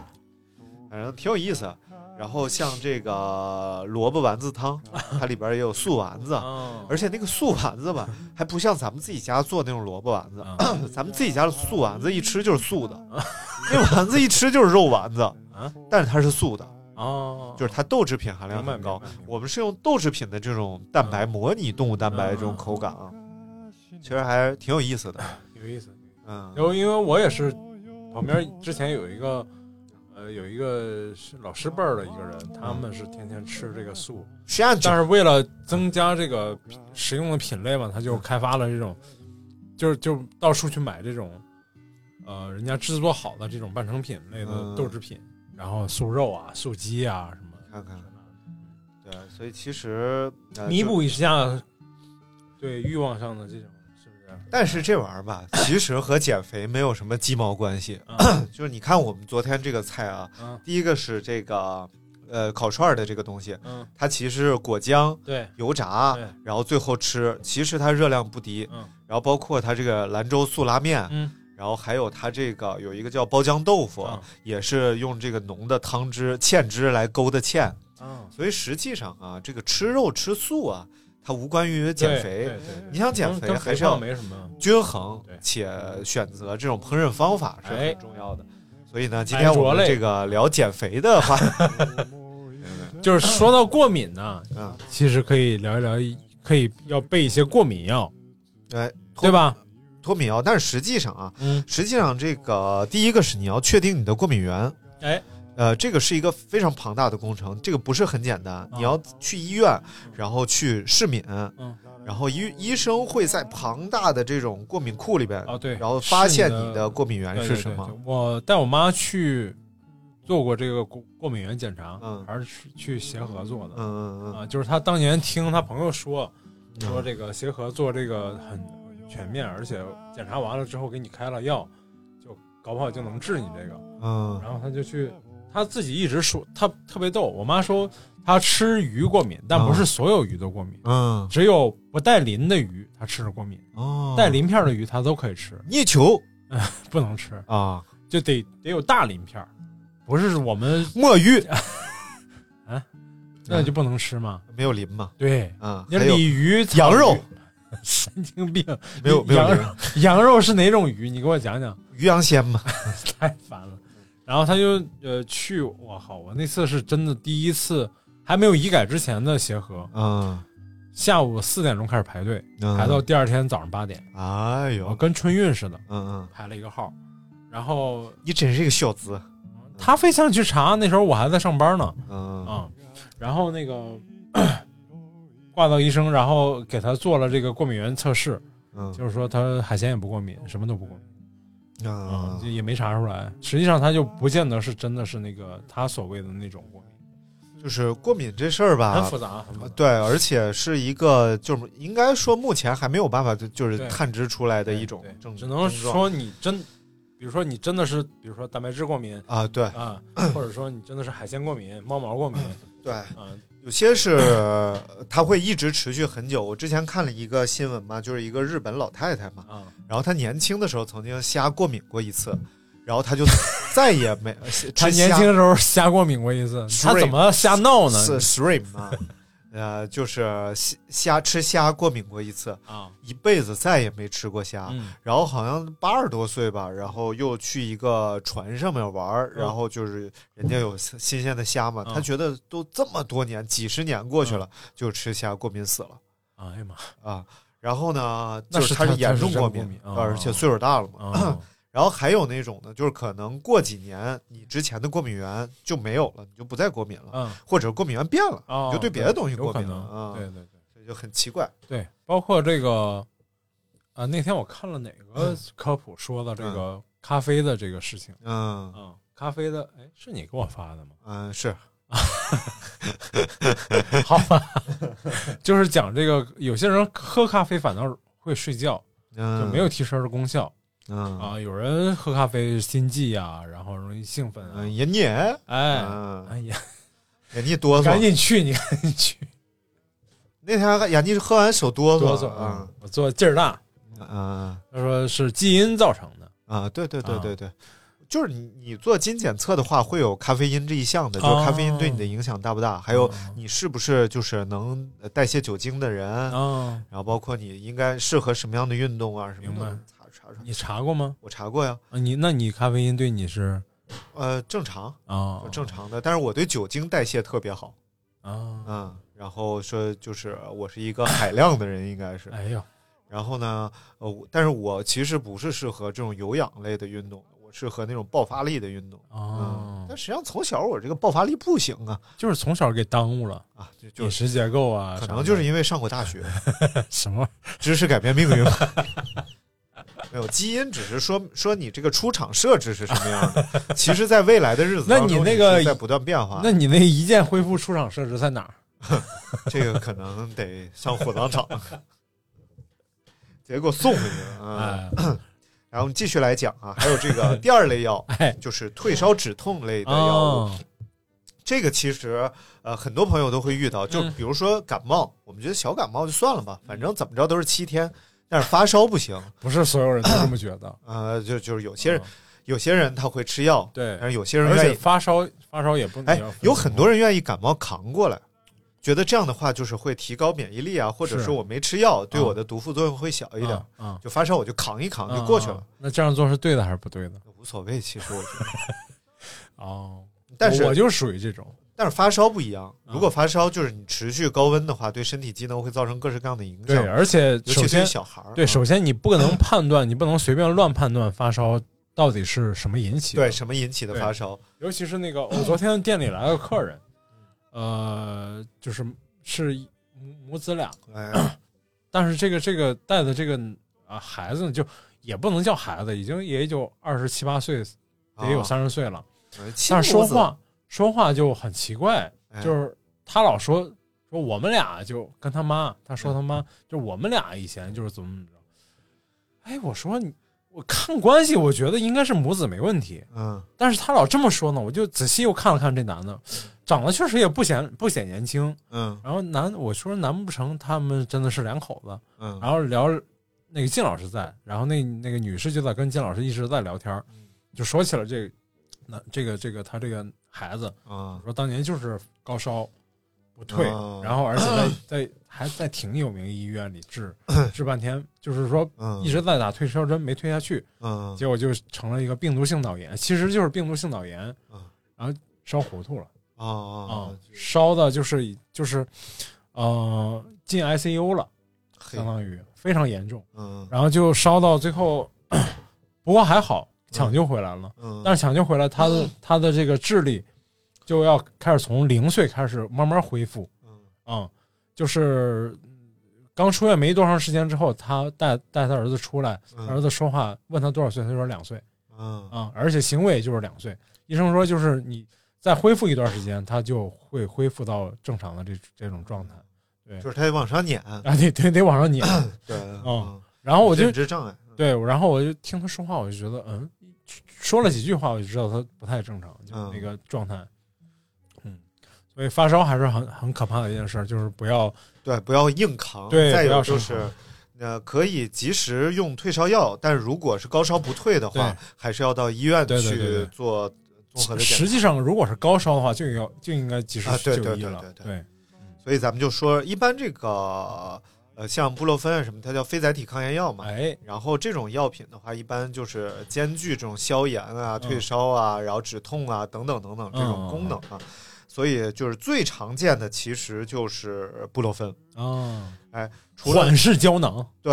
反正挺有意思。然后像这个萝卜丸子汤，它里边也有素丸子，嗯。而且那个素丸子吧，还不像咱们自己家做那种萝卜丸子，嗯。咱们自己家的素丸子一吃就是素的，那丸子一吃就是肉丸子，但是它是素的，哦，就是它豆制品含量很高。我们是用豆制品的这种蛋白模拟动物蛋白的这种口感啊，其实还挺有意思的。有意思。嗯，然后因为我也是旁边之前有一个呃有一个是老师辈儿的一个人，他们是天天吃这个素，但是为了增加这个食用的品类嘛，他就开发了这种，就是就到处去买这种呃人家制作好的这种半成品类的嗯豆制品，然后素肉啊、素鸡啊什么，看看，对，所以其实呃弥补一下对欲望上的这种？但是这玩意儿吧，其实和减肥没有什么鸡毛关系。嗯。就是你看我们昨天这个菜啊，嗯。第一个是这个呃烤串儿的这个东西，嗯，它其实是果浆、对，油炸，然后最后吃，其实它热量不低。嗯。然后包括它这个兰州素拉面，嗯。然后还有它这个有一个叫包浆豆腐，嗯。也是用这个浓的汤汁芡汁来勾的芡。嗯，所以实际上啊，这个吃肉吃素啊，它无关于减肥。你想减肥肥还是要没什么。均衡，且选择这种烹饪方法是哎很重要的。所以呢，今天我们这个聊减肥的话 就是说到过敏呢，嗯，其实可以聊一聊，可以要备一些过敏药，哎，对吧？脱敏药，但是实际上啊，嗯，实际上这个第一个是你要确定你的过敏源，哎，呃，这个是一个非常庞大的工程，这个不是很简单，你要去医院，然后去试敏，嗯，然后医医生会在庞大的这种过敏库里边，啊对然后发现你的过敏源是什么对，我带我妈去做过这个过过敏源检查，嗯还是去去协和做的，嗯嗯嗯啊，就是她当年听她朋友说，说这个协和做这个很全面，而且检查完了之后给你开了药，就搞不好就能治你这个。嗯然后她就去，他自己一直说他特别逗。我妈说他吃鱼过敏，但不是所有鱼都过敏，嗯，只有不带鳞的鱼他吃着过敏，哦，带鳞片的鱼他都可以吃，泥 鳅不能吃，啊，就得得有大鳞片，不是我们墨鱼 啊那就不能吃吗。没有鳞嘛，对，啊，鲤鱼、羊肉，神经病，没有没有羊肉，羊肉是哪种鱼？你给我讲讲，鱼羊鲜吗，太烦了。然后他就呃去，我靠，我那次是真的第一次，还没有医改之前的协和，嗯，下午四点钟开始排队，嗯。排到第二天早上八点，哎呦，跟春运似的嗯嗯，排了一个号，然后你真是一个小子，他非想去查，那时候我还在上班呢，嗯。啊，然后那个 挂到医生，然后给他做了这个过敏原测试，嗯。就是说他海鲜也不过敏，什么都不过敏啊。也没查出来。实际上他就不见得是真的是那个他所谓的那种过敏，就是过敏这事儿吧，很复杂，很复杂。对，而且是一个就是应该说目前还没有办法就就是探知出来的一种只能说你真，比如说你真的是，比如说蛋白质过敏啊，对。啊，或者说你真的是海鲜过敏、猫毛过敏 对，嗯，有些是它会一直持续很久。我之前看了一个新闻嘛，就是一个日本老太太嘛，啊，然后她年轻的时候曾经虾过敏过一次，然后她就 再也没她年轻的时候瞎过敏过一次，她怎么瞎闹呢？是 shrimp 嘛，呃，就是虾虾吃虾过敏过一次，啊，一辈子再也没吃过虾。嗯然后好像八十多岁吧，然后又去一个船上面玩儿，然后就是人家有新鲜的虾嘛，嗯他觉得都这么多年，几十年过去了，就吃虾过敏死了哎呀妈，啊。然后呢，那就是他是严重过敏而且岁数大了嘛。啊，然后还有那种呢，就是可能过几年你之前的过敏源就没有了，你就不再过敏了，嗯，或者过敏源变了，哦你就对别的东西过敏了能，啊，对对对。所以就很奇怪。对，包括这个啊，那天我看了哪个科普说的这个咖啡的这个事情。嗯。嗯，咖啡的，哎，是你给我发的吗？嗯，是。好吧，就是讲这个，有些人喝咖啡反倒会睡觉，嗯。就没有提神的功效嗯啊。有人喝咖啡心悸呀，然后容易兴奋啊嗯，也你哎，嗯，哎呀，眼睛哆嗦，赶紧去，你赶紧去，那天还眼睛喝完手哆哆嗦嗦啊啊！我做劲儿大，啊他说是基因造成的，啊！对对对啊对对，就是你你做基因检测的话，会有咖啡因这一项的，就是咖啡因对你的影响大不大，还有你是不是就是能代谢酒精的人，啊，然后包括你应该适合什么样的运动啊，什么的。你查过吗？我查过呀，啊，你那你咖啡因对你是呃，正常，啊正常的，但是我对酒精代谢特别好，啊，嗯，然后说就是我是一个海量的人，应该是，哎呦，然后呢，呃，我但是我其实不是适合这种有氧类的运动，我适合那种爆发力的运动。啊哦，但实际上从小我这个爆发力不行啊就是从小给耽误了啊，就就饮食结构啊，可能就是因为上过大学，什么知识改变命运。没有基因，只是说说你这个出厂设置是什么样的。其实，在未来的日子那当中，你那个是在不断变化。那你那一键恢复出厂设置在哪儿？这个可能得上火葬场，结果送回去了啊。哎然后我们继续来讲啊，还有这个第二类药，哎就是退烧止痛类的药物。哦，这个其实呃很多朋友都会遇到，就嗯比如说感冒，我们觉得小感冒就算了吧，反正怎么着都是七天，但是发烧不行。不是所有人都这么觉得，呃，就就是有些人、嗯有些人他会吃药，对但是有些人愿意，发烧发烧也不哎有很多人愿意感冒扛过来。觉得这样的话就是会提高免疫力啊，或者说我没吃药，对啊我的毒副作用会小一点。嗯，就发烧我就扛一扛啊就过去了，啊那这样做是对的还是不对的？无所谓。其实我觉得，哦，但是我我就属于这种，但是发烧不一样，啊如果发烧就是你持续高温的话，对身体机能会造成各式各样的影响对，响，而且首先小孩儿。对，嗯首先你不可能判断，你不能随便乱判断发烧到底是什么引起的。对什么引起的发烧？尤其是那个，我昨天店里来了个客人，呃，就是是母母子俩，哎呀，但是这个这个带的这个啊孩子呢，就也不能叫孩子，已经也就二十七八岁，也有啊三十岁了，呃但是说，话说话就很奇怪，哎。就是他老说说我们俩就跟他妈，他说他妈就我们俩以前就是怎么怎么着，哎，我说你我看关系，我觉得应该是母子没问题，嗯。但是他老这么说呢，我就仔细又看了看这男的，长得确实也不显不显年轻。嗯。然后难，我说难不成他们真的是两口子？嗯，然后聊那个靳老师在，然后那那个女士就在跟靳老师一直在聊天，就说起了这个那这个这个他这个孩子，啊说当年就是高烧，不退，哦然后而且在 在还在挺有名医院里治 治半天，就是说嗯。一直在打退烧针没退下去，嗯。结果就成了一个病毒性脑炎，其实就是病毒性脑炎嗯，然后烧糊涂了。啊啊啊啊，，烧的就是就是呃进 ICU 了，相当于非常严重，嗯。然后就烧到最后，不过还好抢救回来了。嗯，但是抢救回来，他的他的这个智力就要开始从零岁开始慢慢恢复。嗯嗯，就是嗯刚出院没多长时间之后，他带带他儿子出来，嗯儿子说话问他多少岁，他说两岁嗯啊、而且行为就是两岁。医生说，就是你再恢复一段时间，他就会恢复到正常的这这种状态。对就是他得往上撵，啊，得得得往上撵。对，嗯然后我就认知障碍，对，然后我就听他说话，我就觉得，嗯，说了几句话，我就知道他不太正常，就那个状态。嗯，所以发烧还是很很可怕的一件事，就是不要对，不要硬扛，对再有就是。呃，可以及时用退烧药，但如果是高烧不退的话，还是要到医院去做综合的检查。实际上，如果是高烧的话，就要就应该及时就医了。对对对对对所以咱们就说，一般这个呃，像布洛芬啊什么，它叫非甾体抗炎药嘛。哎，然后这种药品的话，一般就是兼具这种消炎啊、嗯退烧啊，然后止痛啊等等等等这种嗯功能啊。所以就是最常见的其实就是布洛芬。啊，除了缓释胶囊，对，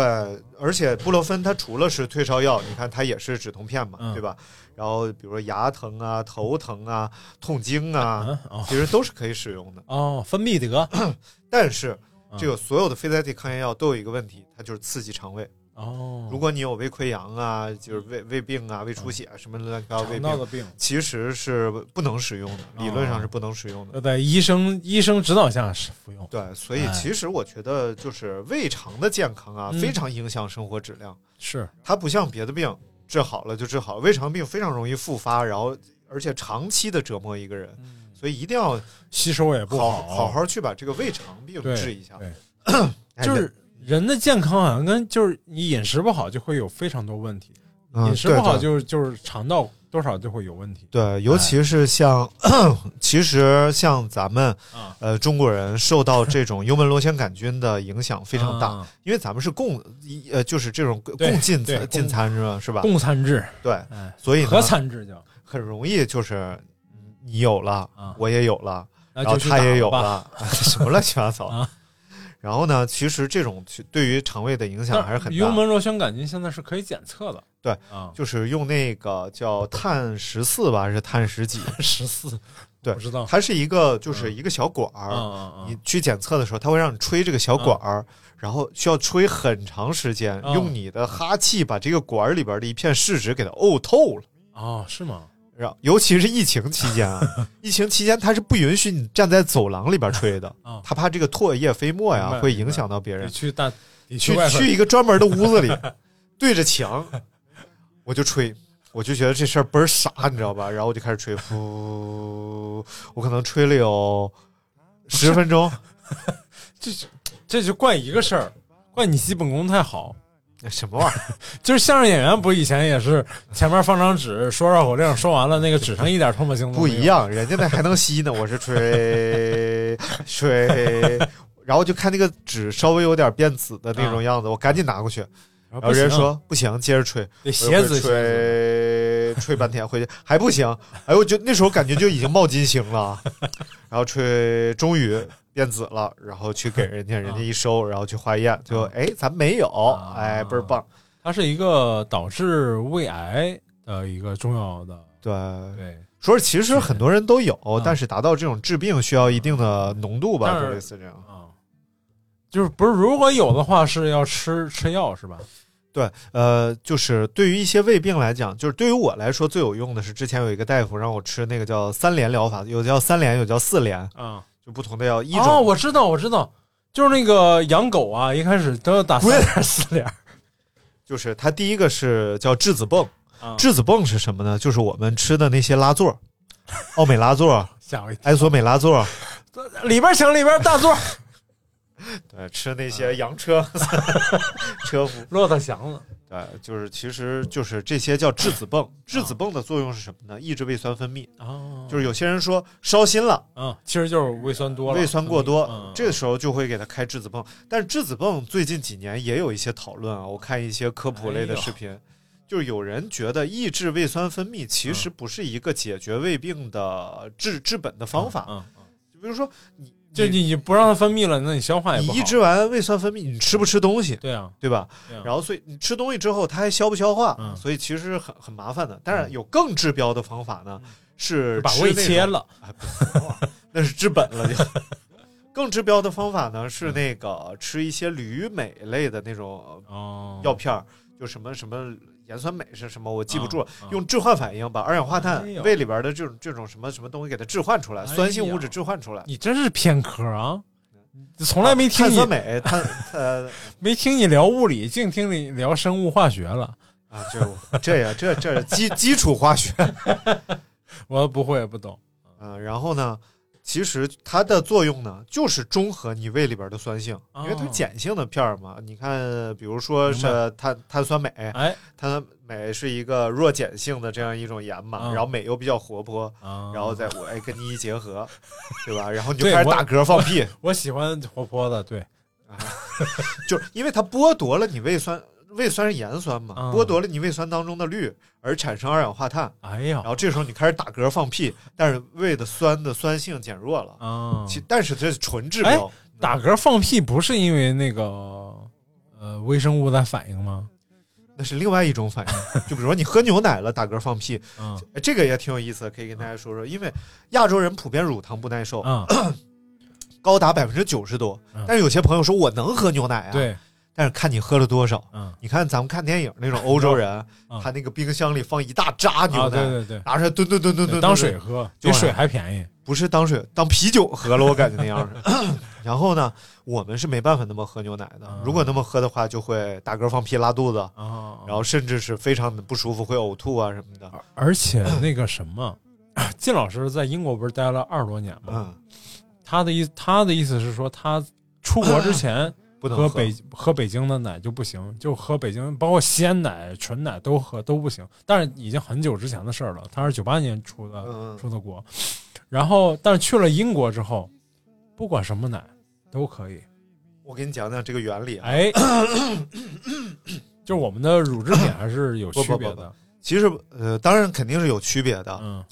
而且布洛芬它除了是退烧药，你看它也是止痛片嘛，嗯对吧？然后比如说牙疼啊、头疼啊、痛经啊，嗯哦其实都是可以使用的。哦，芬必得 但是嗯这个所有的非甾体抗炎药都有一个问题，它就是刺激肠胃。哦，如果你有胃溃疡啊，就是胃胃病啊、胃出血啊什么乱七八糟胃病，其实是不能使用的，理论哦上是不能使用的。在医生医生指导下是服用。对，所以哎其实我觉得就是胃肠的健康啊，嗯非常影响生活质量。是，它不像别的病，治好了就治好了，胃肠病非常容易复发，然后而且长期的折磨一个人，所以一定要吸收也不好好，好好去把这个胃肠病治一下。就是人的健康好像跟就是你饮食不好就会有非常多问题，嗯饮食不好就是就是肠道多少就会有问题。对，尤其是像，其实像咱们啊呃中国人受到这种幽门螺旋杆菌的影响非常大，啊因为咱们是共一呃就是这种共进餐进餐是吧？是吧？共餐制，对，哎，所以呢合餐制叫，很容易就是你有了，啊我也有了，然后他也有了，什么乱七八糟啊。然后呢，其实这种其对于肠胃的影响还是很大。幽门螺旋杆菌现在是可以检测的，对啊，就是用那个叫碳十四吧，还是碳十几？十四，对我知道，它是一个就是一个小管儿，你去检测的时候，它会让你吹这个小管儿，然后需要吹很长时间，嗯用你的哈气把这个管儿里边的一片试纸给它呕透了。哦，是吗？尤其是疫情期间啊，疫情期间他是不允许你站在走廊里边吹的，啊，它怕这个唾液飞沫呀会影响到别人你。去大得去去一个专门的屋子里，对着墙，我就吹，我就觉得这事儿倍儿傻，你知道吧？然后我就开始吹，呼，我可能吹了有十分钟，这就这就怪一个事儿，怪你基本功太好。什么玩意儿？就是相声演员不以前也是前面放张纸说绕口令，说完了那个纸上一点唾沫星子不一。样，人家那还能吸呢，我是吹吹，然后就看那个纸稍微有点变紫的那种样子，我赶紧拿过去，然后人家说不行，接着吹，得鞋子吹吹半天回去还不行，哎，我就那时候感觉就已经冒金星了，然后吹终于变紫了，然后去给人家，人家一收，然后去化验，就哎咱没有，哎倍儿棒，它是一个导致胃癌的一个重要的对。对，说是其实很多人都有，嗯。但是达到这种治病需要一定的浓度吧，就类似这样。啊，就是不是如果有的话是要吃吃药是吧？对，呃，就是对于一些胃病来讲，就是对于我来说最有用的是之前有一个大夫让我吃那个叫三联疗法，有叫三联，有叫四联，啊，就不同的药。一种、哦，我知道我知道，就是那个养狗啊，一开始都要打三点四点儿 就是它第一个是叫质子泵，啊，质子泵是什么呢？就是我们吃的那些拉座，奥美拉唑、埃索美拉唑，里边请里边大座，对，吃那些洋车 车夫。骆驼祥子对，就是其实就是这些叫质子泵。质子泵的作用是什么呢？抑制胃酸分泌。哦，就是有些人说烧心了，嗯，其实就是胃酸多了，胃酸过多，嗯这个时候就会给他开质子泵。但是质子泵最近几年也有一些讨论啊，我看一些科普类的视频，就是有人觉得抑制胃酸分泌其实不是一个解决胃病的治治本的方法。嗯，嗯就比如说你就你你不让它分泌了，那你消化也不好。你抑制完胃酸分泌，你吃不吃东西？对啊，对吧？对啊然后所以你吃东西之后，它还消不消化？嗯所以其实很很麻烦的。但是有 更治标的方法呢，是把胃切了，那是治本了就。更治标的方法呢是那个吃一些铝镁类的那种哦，药片儿，就什么什么盐酸镁是什么我记不住了，啊啊用置换反应把二氧化碳胃里边的这种这种什么什么东西给它置换出来，哎酸性物质置换出来。你真是偏科啊！从来没听你碳酸镁，它 呃没听你聊物理，净听你聊生物化学了。啊，这这呀这这基基础化学。我不会不懂。嗯，然后呢，其实它的作用呢，就是中和你胃里边的酸性，因为它碱性的片儿嘛。你看，比如说是碳碳酸镁，哎碳酸镁是一个弱碱性的这样一种盐嘛，嗯然后镁又比较活泼，啊，然后再我哎跟你一结合，对吧？然后你就开始打嗝放屁，我喜欢活泼的，对，就是因为它剥夺了你胃酸。胃酸是盐酸嘛，嗯剥夺了你胃酸当中的氯，而产生二氧化碳，哎呀然后这时候你开始打嗝放屁，但是胃的酸的酸性减弱了，啊，其但是这是纯治哎标，打嗝放屁不是因为那个呃微生物在反应吗？那是另外一种反应。就比如说你喝牛奶了，打嗝放屁，嗯哎这个也挺有意思的，可以跟大家说说。因为亚洲人普遍乳糖不耐受，嗯，高达百分之九十多嗯。但是有些朋友说我能喝牛奶啊，，对，但是看你喝了多少。嗯你看咱们看电影那种欧洲人，嗯他那个冰箱里放一大扎牛啊，奶，对对对，拿出来吨吨吨吨吨，当水喝，比水还便宜。不是当水当啤酒喝了，我感觉那样是。然后呢，我们是没办法那么喝牛奶的嗯，如果那么喝的话，就会打嗝放屁拉肚子，啊，然后甚至是非常的不舒服，会呕吐啊什么的。而且那个什么，靳老师在英国不是待了二十多年吗？嗯，他的意他的意思是说，他出国之前不能喝北喝北京的奶就不行，就喝北京包括鲜奶、纯奶都喝都不行。但是已经很久之前的事儿了，他是九八年出的、嗯出的国，然后但是去了英国之后，不管什么奶都可以。我给你讲讲这个原理啊。哎，就是我们的乳制品还是有区别不不不的。其实呃，当然肯定是有区别的。嗯，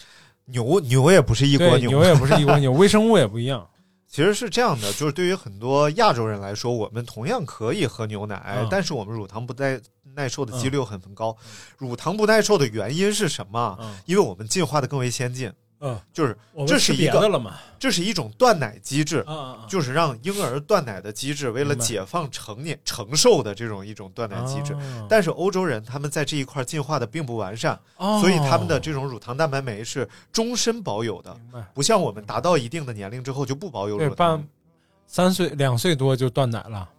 牛牛也不是一国牛，牛也不是一国牛，微生物也不一样。其实是这样的，就是对于很多亚洲人来说，我们同样可以喝牛奶，嗯。但是我们乳糖不耐耐受的几率很很高。乳糖不耐受的原因是什么？嗯。因为我们进化的更为先进，嗯，就是这是一个了嘛？这是一种断奶机制。就是让婴儿断奶的机制，为了解放成年承受的这种一种断奶机制。哦但是欧洲人他们在这一块进化的并不完善，哦所以他们的这种乳糖蛋白酶是终身保有的，不像我们达到一定的年龄之后就不保有对乳糖半。三岁两岁多就断奶了。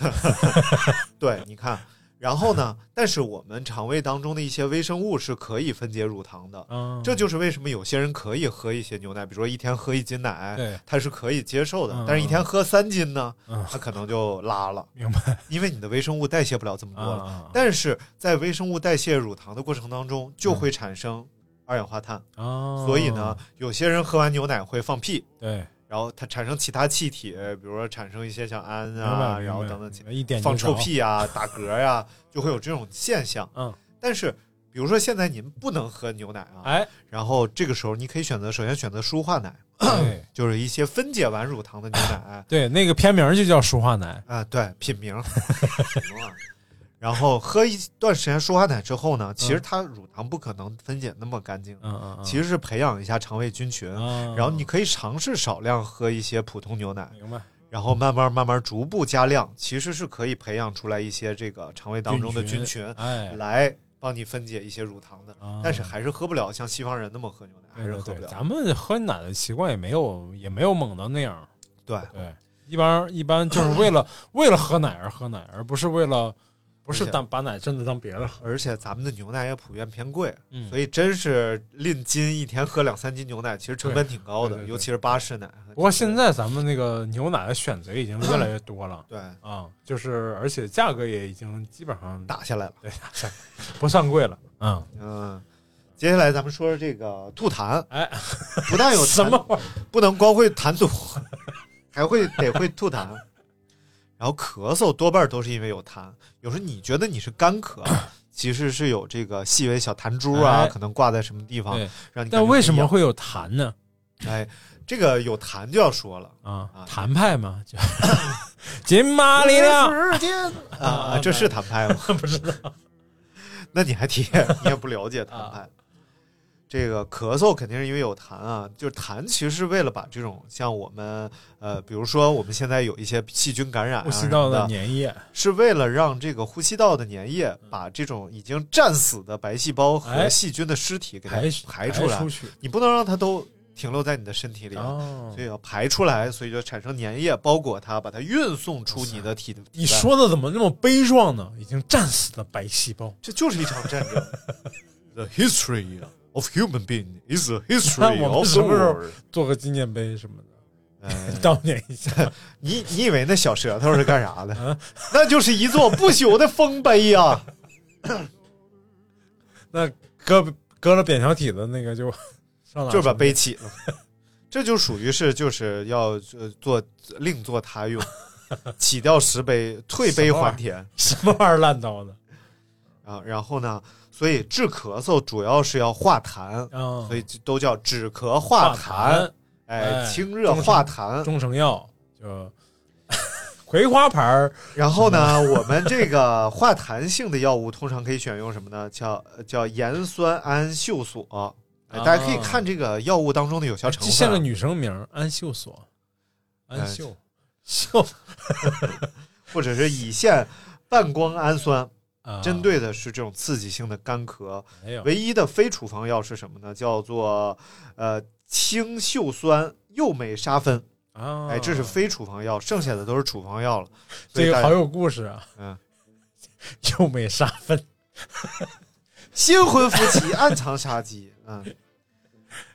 对，你看，然后呢？但是我们肠胃当中的一些微生物是可以分解乳糖的，嗯，这就是为什么有些人可以喝一些牛奶，比如说一天喝一斤奶，对，他是可以接受的嗯。但是一天喝三斤呢，嗯他可能就拉了，明白因为你的微生物代谢不了这么多了。啊但是在微生物代谢乳糖的过程当中，就会产生二氧化碳，啊，所以呢，有些人喝完牛奶会放屁。对，然后它产生其他气体，比如说产生一些像氨啊，然后等等放臭，屁啊、打嗝呀、就会有这种现象。嗯，但是比如说现在您不能喝牛奶啊，哎，然后这个时候你可以选择，首先选择舒化奶，对 就是一些分解完乳糖的牛奶。对，那个片名就叫舒化奶，啊，对，品名。什么玩意儿然后喝一段时间舒化奶之后呢，其实它乳糖不可能分解那么干净，嗯嗯嗯，其实是培养一下肠胃菌群。啊，然后你可以尝试少量喝一些普通牛奶，明白然后慢慢慢慢逐步加量，其实是可以培养出来一些这个肠胃当中的菌群，哎，来帮你分解一些乳糖的。啊但是还是喝不了像西方人那么喝牛奶，还是喝不了。咱们喝奶的习惯也没有也没有猛到那样，对，对，一般一般就是为了为了喝奶而喝奶，而不是为了不不是当把奶真的当别的喝。而且咱们的牛奶也普遍偏贵，嗯所以真是论斤一天喝两三斤牛奶，其实成本挺高的，对对对尤其是巴氏奶。不过现在咱们那个牛奶的选择已经越来越多了对啊，就是而且价格也已经基本上打下来了，对不算贵了。嗯，嗯。接下来咱们说说这个吐痰，哎，不但有 什么？不能光会痰吐，还会得会吐痰。然后咳嗽多半都是因为有痰，有时候你觉得你是干咳，其实是有这个细微小痰珠啊，哎可能挂在什么地方，让你但为什么会有痰呢？哎，这个有痰就要说了啊啊，谭派嘛，就金马力量啊，这是谭派吗？不知道。那你还提，你也不了解谭派。这个咳嗽肯定是因为有痰啊，就是痰其实是为了把这种像我们呃，比如说我们现在有一些细菌感染、啊、呼吸道的粘液，是为了让这个呼吸道的粘液把这种已经战死的白细胞和哎细菌的尸体给它排排出来，出去。你不能让它都停留在你的身体里，哦所以要排出来，所以就产生粘液包裹它，把它运送出你的体。你说的怎么那么悲壮呢？已经战死的白细胞，这就是一场战争。The history of human being is a history 我们时候 world。做个纪念碑什么的，哎 悼念一下。你你以为那小舌头是干啥的？啊那就是一座不朽的丰碑呀！那搁搁了扁条体的那个就上哪就是把碑起了，这就属于是就是要呃做另作他用，起掉石碑，退碑还田什么玩意儿烂刀的啊。然后呢，所以治咳嗽主要是要化痰，啊？所以都叫止咳化痰，哎，哎清热化痰。中成药就葵花牌儿 然后呢，我们这个化痰性的药物通常可以选用什么呢？叫叫盐酸氨溴索。哎，大家可以看这个药物当中的有效成分像个女生名儿安秀索，安哎秀 秀或者是乙酰半胱氨酸，啊针对的是这种刺激性的干咳。唯一的非处方药是什么呢？叫做呃氢溴酸右美沙芬。啊，哎，这是非处方药，剩下的都是处方药了。这个好有故事啊，嗯，右美沙芬 新婚夫妻暗藏杀机。嗯，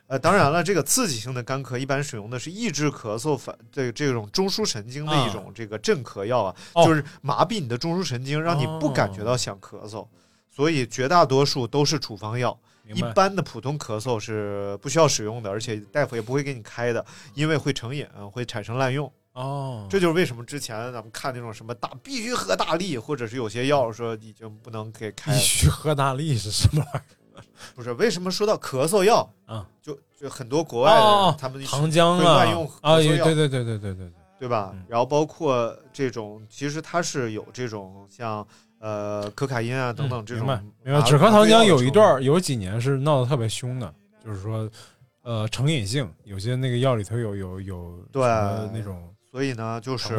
呃，当然了，这个刺激性的干咳一般使用的是抑制咳嗽反这这种中枢神经的一种这个镇咳药啊，哦就是麻痹你的中枢神经，让你不感觉到想咳嗽。所以绝大多数都是处方药，一般的普通咳嗽是不需要使用的，而且大夫也不会给你开的，因为会成瘾，会产生滥用。哦，这就是为什么之前咱们看那种什么大必须喝大力，或者是有些药说已经不能给开，必须喝大力是什么玩意儿？不是为什么说到咳嗽药啊？就就很多国外的人、哦，他们糖浆啊乱用咳啊，对对对对对对对，对吧？嗯然后包括这种，其实它是有这种像呃可卡因啊等等这种明白。止咳糖浆有一段有几年是闹得特别凶的，就是说，呃，成瘾性，有些那个药里头有有有对那种所以呢，就是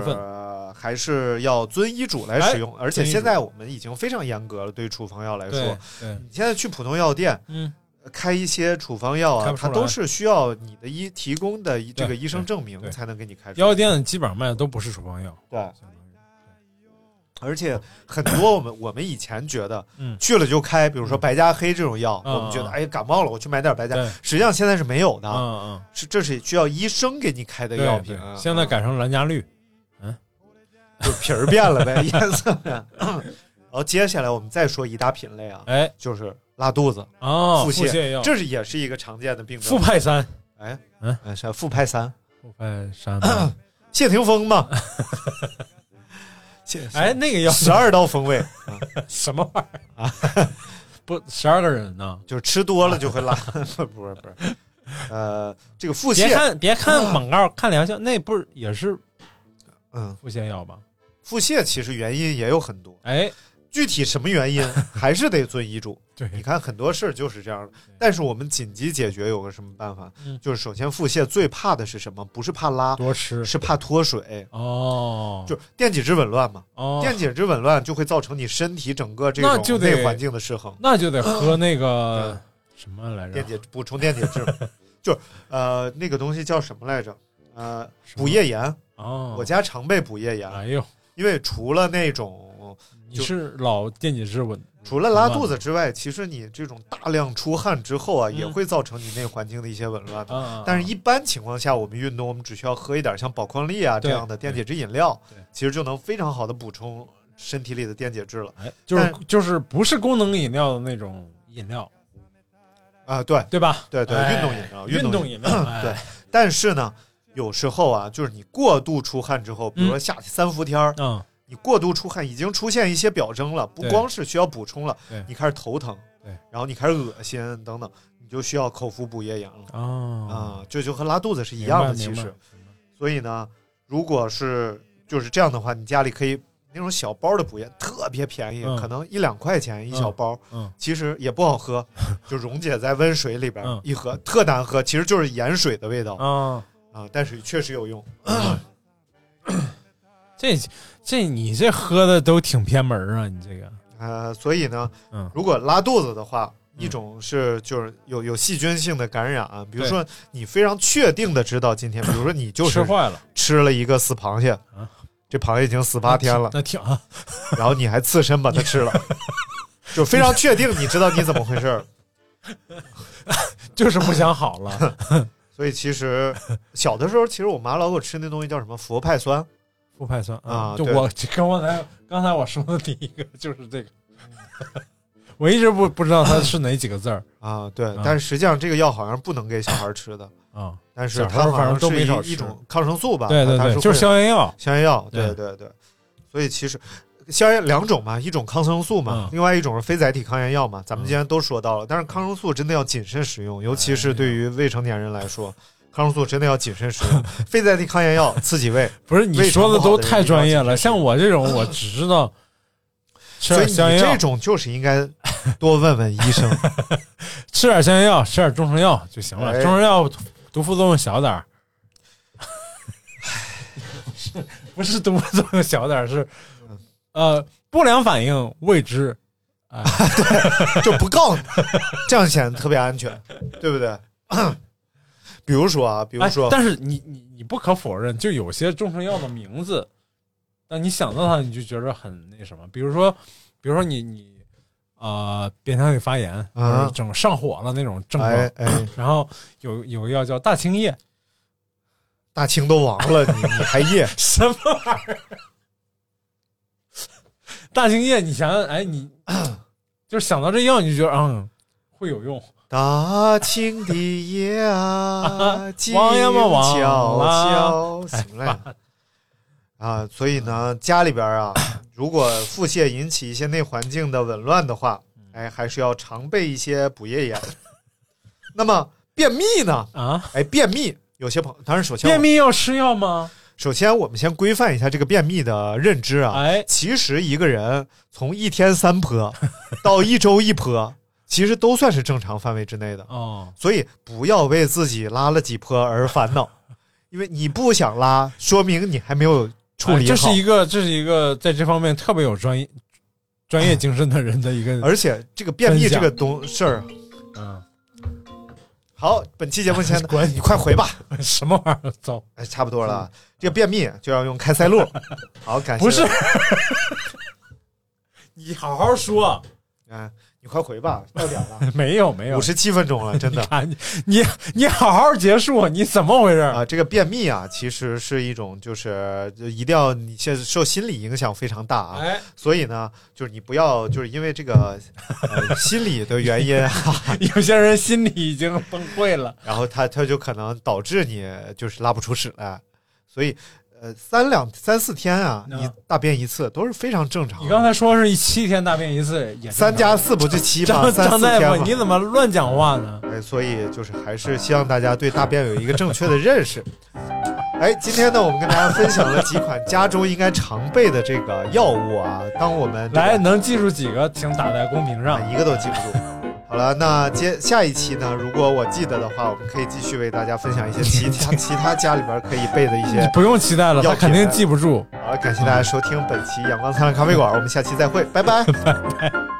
还是要遵医嘱来使用，而且现在我们已经非常严格了，对于处方药来说，对，你现在去普通药店嗯，开一些处方药啊它都是需要你的医提供的这个医生证明才能给你开出来。药店基本上卖的都不是处方药，对，而且很多我们我们以前觉得，嗯。去了就开，比如说白加黑这种药，嗯我们觉得嗯哎感冒了我去买点白加，实际上现在是没有的，嗯嗯，是这是需要医生给你开的药品现在改成蓝加绿，嗯。就皮儿变了呗，颜色。变。然后接下来我们再说一大品类啊，哎。就是拉肚子、啊，腹泻泻药，这是也是一个常见的病症。复派三，哎，嗯。哎，是复派三，复派三，谢霆锋嘛，谢 哎，那个药十二道风味，什么玩意儿？啊？不，十二个人呢？就是吃多了就会拉，不 是不是。不是，呃，这个腹泻。别，看别看广告，看疗效，那不是也是嗯，腹泻药吧？腹泻其实原因也有很多，哎，具体什么原因 还是得遵医嘱。对，你看很多事儿就是这样的，但是我们紧急解决有个什么办法？嗯就是首先腹泻最怕的是什么？不是怕拉，多吃是怕脱水。哦，就电解质紊乱嘛，哦，电解质紊乱就会造成你身体整个这种内环境的失衡。那就得喝那个什么来着电？解补充电解质，就呃那个东西叫什么来着？呃，补液盐。哦，我家常备补液盐，哎呦，因为除了那种种。你是老电解质稳，除了拉肚子之外，其实你这种大量出汗之后啊，也会造成你内环境的一些紊乱的。啊，但是，一般情况下，我们运动，我们只需要喝一点像宝矿力啊这样的电解质饮料对，其实就能非常好的补充身体里的电解质了。哎，就是就是不是功能饮料的那种饮料，啊，对对吧？对对，哎运动饮料，运动动饮料，哎对，但是呢，有时候啊，就是你过度出汗之后，比如说夏天三伏天儿，嗯，你过度出汗已经出现一些表征了，不光是需要补充了，你开始头疼，对，然后你开始恶心等等，你就需要口服补液盐了啊啊，这就和拉肚子是一样的，其实。所以呢，如果是就是这样的话，你家里可以那种小包的补液，特别便宜，嗯可能一两块钱一小包，嗯其实也不好喝，就溶解在温水里边、嗯一喝，特难喝，其实就是盐水的味道啊啊，但是确实有用。这这你这喝的都挺偏门儿啊，你这个，呃，所以呢，嗯。如果拉肚子的话，嗯一种是就是有有细菌性的感染啊，比如说你非常确定的知道今天，比如说你就是吃坏了，吃了一个死螃蟹，啊。这螃蟹已经死八天了，那挺啊，然后你还刺身把它吃了，就非常确定你知道你怎么回事儿。就是不想好了，所以其实小的时候，其实我妈老给我吃那东西叫什么佛派酸，不派酸啊就我跟刚才刚才我说的第一个就是这个，我一直不不知道它是哪几个字儿 啊，对，啊但是实际上这个药好像不能给小孩吃的，啊，但是它好像是都没少吃一一种抗生素吧？对对对，就是消炎药，消炎药，对对对对，所以其实消炎两种嘛，一种抗生素嘛，嗯另外一种是非载体抗炎药嘛。咱们今天都说到了，但是抗生素真的要谨慎使用，尤其是对于未成年人来说，抗生素真的要谨慎使用。非甾体抗炎药刺激胃，不是你说的都太专业了，像我这种我只知道 吃所以你点消炎药这，种就是应该多问问医生。吃点消炎药，吃点中成药就行了。哎中成药毒副作用小点儿，是不是毒副作用小点儿？是呃不良反应未知。啊、就不告诉你，这样显得特别安全，对不对？比如说啊，比如哎说，但是你你你不可否认，就有些中成药的名字，当你想到它，你就觉得很那什么。比如说，比如说你你呃扁桃体发炎，啊或者整上火了那种症状，哎哎，然后有有个药叫大青叶，大清都亡了，你你还叶？什么玩意儿？大青叶，你想想，哎，你 就是想到这药，你就觉得嗯会有用。大清的夜啊，静悄了悄，行了。啊，所以呢，家里边啊，如果腹泻引起一些内环境的紊乱的话，哎，还是要常备一些补液盐。那么便秘呢？啊，哎，便秘，有些朋友，当然首先便秘要吃药吗？首先，我们先规范一下这个便秘的认知啊。哎，其实一个人从一天三泼到一周一泼，其实都算是正常范围之内的。哦，所以不要为自己拉了几坡而烦恼，因为你不想拉，说明你还没有处理好。哎这是一个这是一个在这方面特别有专业专业精神的人的一个，而且这个便秘这个东事儿，嗯，好，本期节目先滚 你快回吧，什么玩意儿？走，哎，差不多了。这个便秘就要用开塞露。好，感谢。不是，你好好说，哎，你快回吧，到点了，没有没有五，十七分钟了，真的。看你你你好好结束，你怎么回事？啊，这个便秘啊，其实是一种，就是就一定要你现在受心理影响非常大啊，哎，所以呢，就是你不要就是因为这个、呃、心理的原因啊，有些人心理已经崩溃了。然后他他就可能导致你就是拉不出屎来，所以呃三两三四天啊，嗯你大便一次都是非常正常。你刚才说是一七天大便一次，也三加四不就七吗？张三张大夫，四天你怎么乱讲话呢？哎，所以就是还是希望大家对大便有一个正确的认识。哎，今天呢，我们跟大家分享了几款家中应该常备的这个药物啊。当我们、这个、来，能记住几个，请打在公屏上啊。一个都记不住。好了，那接下一期呢，如果我记得的话，我们可以继续为大家分享一些其他 其他家里边可以备的一些。你不用期待了，药他肯定记不住。好了，感谢大家收听本期阳光灿烂咖啡馆，我们下期再会，拜拜。拜拜。